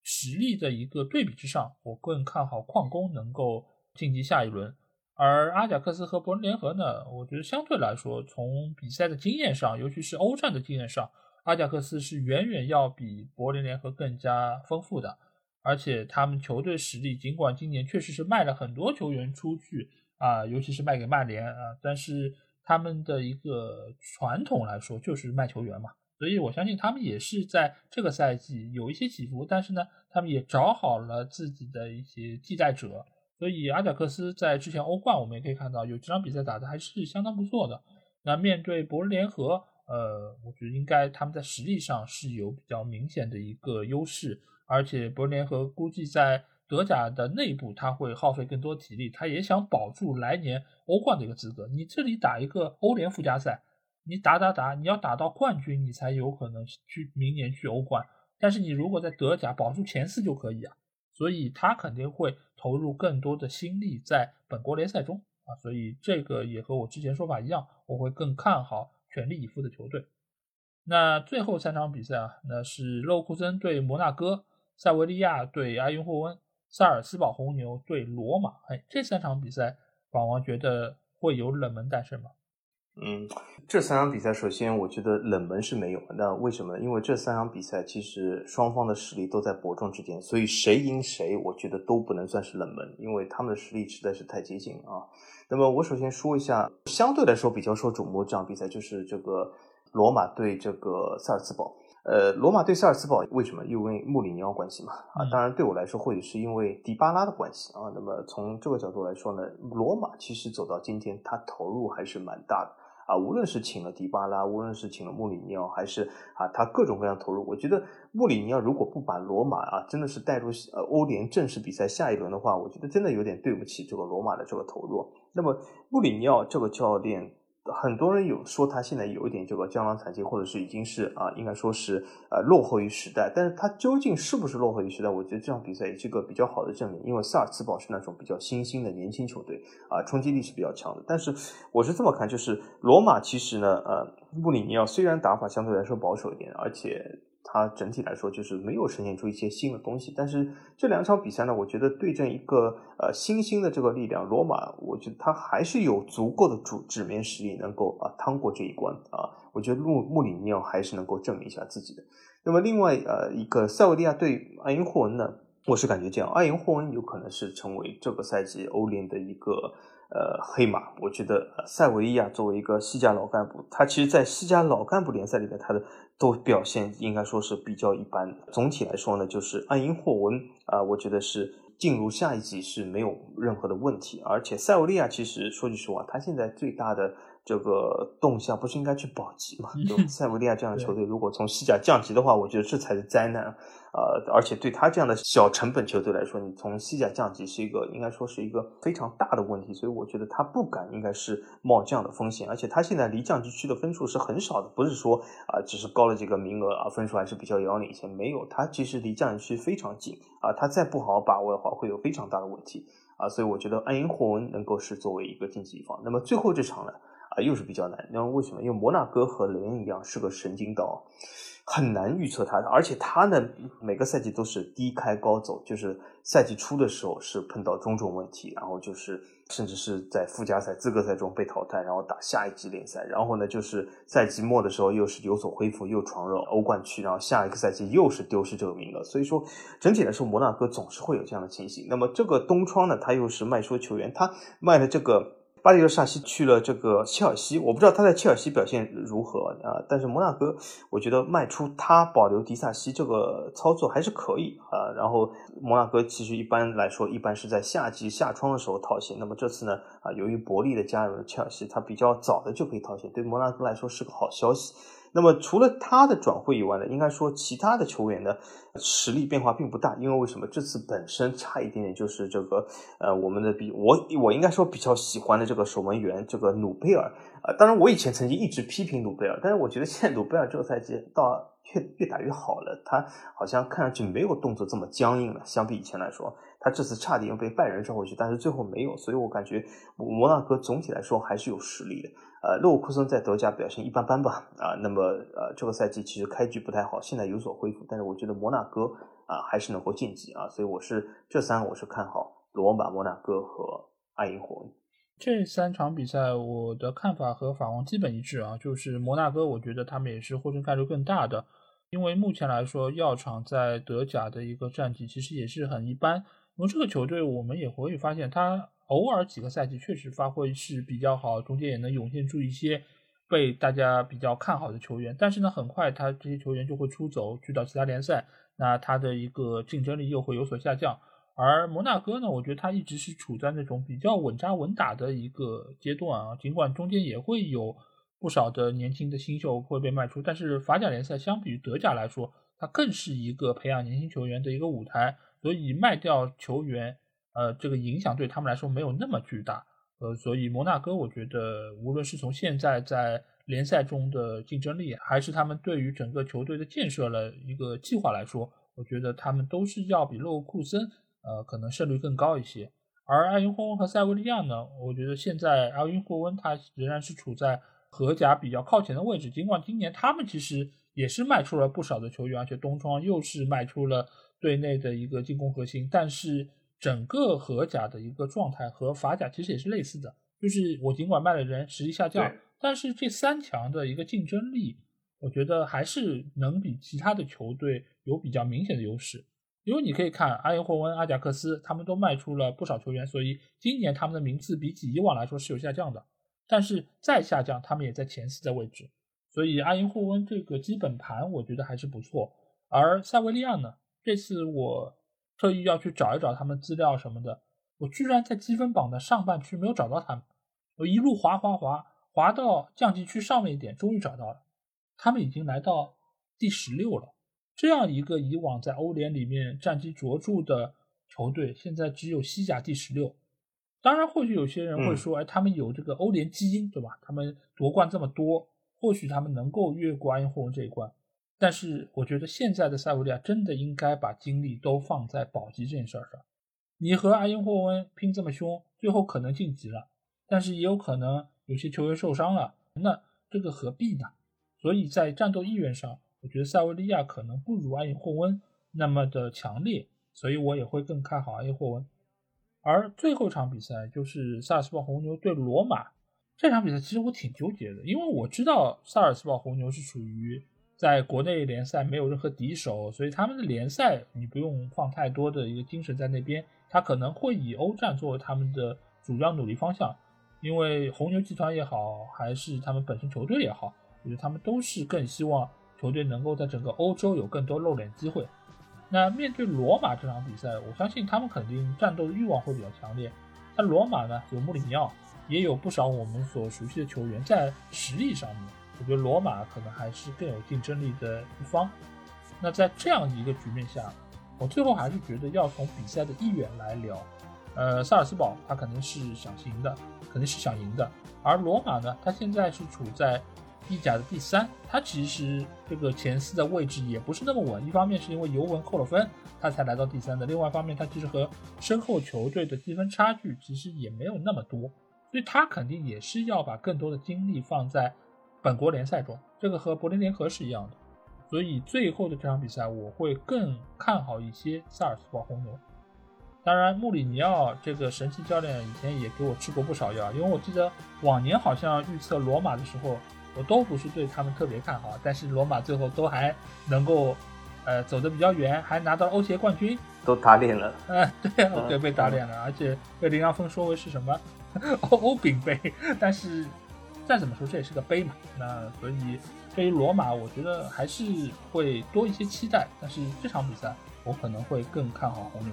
实力的一个对比之上，我更看好矿工能够晋级下一轮。而阿贾克斯和柏林联合呢？我觉得相对来说，从比赛的经验上，尤其是欧战的经验上，阿贾克斯是远远要比柏林联合更加丰富的。而且他们球队实力，尽管今年确实是卖了很多球员出去啊，尤其是卖给曼联啊，但是他们的一个传统来说就是卖球员嘛，所以我相信他们也是在这个赛季有一些起伏，但是呢，他们也找好了自己的一些替代者。所以阿贾克斯在之前欧冠，我们也可以看到有几场比赛打的还是相当不错的。那面对博伦联合，呃，我觉得应该他们在实力上是有比较明显的一个优势，而且博伦联合估计在德甲的内部他会耗费更多体力，他也想保住来年欧冠的一个资格。你这里打一个欧联附加赛，你打打打，你要打到冠军，你才有可能去明年去欧冠。但是你如果在德甲保住前四就可以啊。所以他肯定会投入更多的心力在本国联赛中啊，所以这个也和我之前说法一样，我会更看好全力以赴的球队。那最后三场比赛啊，那是勒沃库森对摩纳哥，塞维利亚对阿因霍温，萨尔斯堡红牛对罗马。哎，这三场比赛，宝王觉得会有冷门诞生吗？嗯，这三场比赛，首先我觉得冷门是没有。那为什么？因为这三场比赛其实双方的实力都在伯仲之间，所以谁赢谁，我觉得都不能算是冷门，因为他们的实力实在是太接近啊。那么我首先说一下，相对来说比较受瞩目这场比赛，就是这个罗马对这个萨尔茨堡。呃，罗马对萨尔茨堡为什么？因为穆里尼奥关系嘛。啊，当然对我来说，或许是因为迪巴拉的关系啊。那么从这个角度来说呢，罗马其实走到今天，他投入还是蛮大的。啊，无论是请了迪巴拉，无论是请了穆里尼奥，还是啊，他各种各样投入。我觉得穆里尼奥如果不把罗马啊，真的是带入呃欧联正式比赛下一轮的话，我觉得真的有点对不起这个罗马的这个投入。那么穆里尼奥这个教练。很多人有说他现在有一点这个江郎才尽，或者是已经是啊，应该说是呃落后于时代。但是他究竟是不是落后于时代？我觉得这场比赛也是个比较好的证明。因为萨尔茨堡是那种比较新兴的年轻球队啊，冲击力是比较强的。但是我是这么看，就是罗马其实呢，呃，穆里尼奥虽然打法相对来说保守一点，而且。他整体来说就是没有呈现出一些新的东西，但是这两场比赛呢，我觉得对阵一个呃新兴的这个力量罗马，我觉得他还是有足够的主纸面实力能够啊趟过这一关啊。我觉得穆穆里尼奥还是能够证明一下自己的。那么另外呃一个塞维利亚对埃因霍温呢，我是感觉这样，埃因霍温有可能是成为这个赛季欧联的一个呃黑马。我觉得塞维利亚作为一个西甲老干部，他其实在西甲老干部联赛里面他的。都表现应该说是比较一般。总体来说呢，就是爱因霍温啊，我觉得是进入下一季是没有任何的问题。而且塞维利亚其实说句实话，他现在最大的这个动向不是应该去保级嘛？就 塞维利亚这样的球队，如果从西甲降级的话，我觉得这才是灾难。呃，而且对他这样的小成本球队来说，你从西甲降级是一个应该说是一个非常大的问题，所以我觉得他不敢应该是冒这样的风险。而且他现在离降级区的分数是很少的，不是说啊只是高了几个名额啊，分数还是比较遥领先。没有，他其实离降级区非常近啊，他再不好好把握的话，会有非常大的问题啊。所以我觉得安因霍温能够是作为一个晋级一方。那么最后这场呢啊又是比较难，那为什么？因为摩纳哥和雷恩一样是个神经刀。很难预测他，而且他呢每个赛季都是低开高走，就是赛季初的时候是碰到种种问题，然后就是甚至是在附加赛、资格赛中被淘汰，然后打下一季联赛，然后呢就是赛季末的时候又是有所恢复，又闯入欧冠区，然后下一个赛季又是丢失这个名额，所以说整体来说摩纳哥总是会有这样的情形。那么这个东窗呢，他又是卖出球员，他卖的这个。巴里尔萨西去了这个切尔西，我不知道他在切尔西表现如何啊。但是摩纳哥，我觉得卖出他保留迪萨西这个操作还是可以啊。然后摩纳哥其实一般来说，一般是在夏季下窗的时候套现。那么这次呢，啊，由于伯利的加入切尔西，他比较早的就可以套现，对摩纳哥来说是个好消息。那么除了他的转会以外呢，应该说其他的球员的实力变化并不大，因为为什么？这次本身差一点点就是这个呃我们的比我我应该说比较喜欢的这个守门员这个努贝尔。啊，当然我以前曾经一直批评努贝尔，但是我觉得现在努贝尔这个赛季到越越打越好了，他好像看上去没有动作这么僵硬了，相比以前来说，他这次差点被拜仁召回去，但是最后没有，所以我感觉摩纳哥总体来说还是有实力的。呃，勒沃库森在德甲表现一般般吧，啊，那么呃，这个赛季其实开局不太好，现在有所恢复，但是我觉得摩纳哥啊还是能够晋级啊，所以我是这三我是看好罗马、摩纳哥和爱因霍恩这三场比赛，我的看法和法王基本一致啊，就是摩纳哥，我觉得他们也是获胜概率更大的，因为目前来说，药厂在德甲的一个战绩其实也是很一般，因为这个球队我们也会发现他。偶尔几个赛季确实发挥是比较好，中间也能涌现出一些被大家比较看好的球员，但是呢，很快他这些球员就会出走去到其他联赛，那他的一个竞争力又会有所下降。而摩纳哥呢，我觉得他一直是处在那种比较稳扎稳打的一个阶段啊，尽管中间也会有不少的年轻的新秀会被卖出，但是法甲联赛相比于德甲来说，它更是一个培养年轻球员的一个舞台，所以卖掉球员。呃，这个影响对他们来说没有那么巨大，呃，所以摩纳哥，我觉得无论是从现在在联赛中的竞争力，还是他们对于整个球队的建设了一个计划来说，我觉得他们都是要比勒沃库森，呃，可能胜率更高一些。而埃因霍温和塞维利亚呢，我觉得现在埃因霍温他仍然是处在荷甲比较靠前的位置，尽管今年他们其实也是卖出了不少的球员，而且东窗又是卖出了队内的一个进攻核心，但是。整个荷甲的一个状态和法甲其实也是类似的，就是我尽管卖了人，实力下降，但是这三强的一个竞争力，我觉得还是能比其他的球队有比较明显的优势。因为你可以看阿尤霍温、阿贾克斯，他们都卖出了不少球员，所以今年他们的名次比起以往来说是有下降的。但是再下降，他们也在前四的位置，所以阿因霍温这个基本盘我觉得还是不错。而塞维利亚呢，这次我。特意要去找一找他们资料什么的，我居然在积分榜的上半区没有找到他们，我一路滑滑滑滑到降级区上面一点，终于找到了，他们已经来到第十六了。这样一个以往在欧联里面战绩卓著的球队，现在只有西甲第十六。当然，或许有些人会说，哎，他们有这个欧联基因，对吧？他们夺冠这么多，或许他们能够越过埃因霍温这一关。但是我觉得现在的塞维利亚真的应该把精力都放在保级这件事上。你和阿因霍温拼这么凶，最后可能晋级了，但是也有可能有些球员受伤了，那这个何必呢？所以在战斗意愿上，我觉得塞维利亚可能不如阿因霍温那么的强烈，所以我也会更看好阿因霍温。而最后一场比赛就是萨尔斯堡红牛对罗马这场比赛，其实我挺纠结的，因为我知道萨尔斯堡红牛是属于。在国内联赛没有任何敌手，所以他们的联赛你不用放太多的一个精神在那边，他可能会以欧战作为他们的主要努力方向。因为红牛集团也好，还是他们本身球队也好，我觉得他们都是更希望球队能够在整个欧洲有更多露脸机会。那面对罗马这场比赛，我相信他们肯定战斗的欲望会比较强烈。但罗马呢，有穆里尼奥，也有不少我们所熟悉的球员，在实力上面。我觉得罗马可能还是更有竞争力的一方。那在这样一个局面下，我最后还是觉得要从比赛的意愿来聊。呃，萨尔斯堡他肯定是想赢的，肯定是想赢的。而罗马呢，他现在是处在意甲的第三，他其实这个前四的位置也不是那么稳。一方面是因为尤文扣了分，他才来到第三的；另外一方面，他其实和身后球队的积分差距其实也没有那么多，所以他肯定也是要把更多的精力放在。本国联赛中，这个和柏林联合是一样的，所以最后的这场比赛我会更看好一些萨尔斯堡红牛。当然，穆里尼奥这个神奇教练以前也给我吃过不少药，因为我记得往年好像预测罗马的时候，我都不是对他们特别看好，但是罗马最后都还能够，呃，走得比较远，还拿到了欧协冠军，都打脸了。嗯，对啊，对，被打脸了，而且被林良峰说为是什么 欧欧饼杯，但是再怎么说这也是个杯嘛，那所以对于罗马，我觉得还是会多一些期待，但是这场比赛我可能会更看好红牛。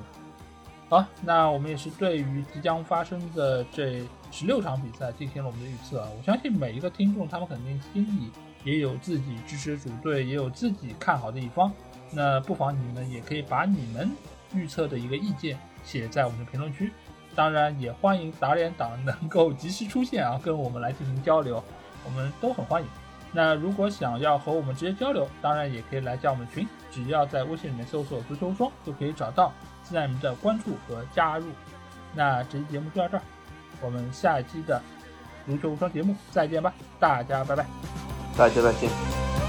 好，那我们也是对于即将发生的这十六场比赛进行了我们的预测啊。我相信每一个听众他们肯定心里也有自己支持主队，也有自己看好的一方。那不妨你们也可以把你们预测的一个意见写在我们的评论区。当然，也欢迎打脸党能够及时出现啊，跟我们来进行交流，我们都很欢迎。那如果想要和我们直接交流，当然也可以来加我们群，只要在微信里面搜索“足球无双”就可以找到。期待你们的关注和加入。那这期节目就到这儿，我们下一期的足球无双节目再见吧，大家拜拜，大家再见。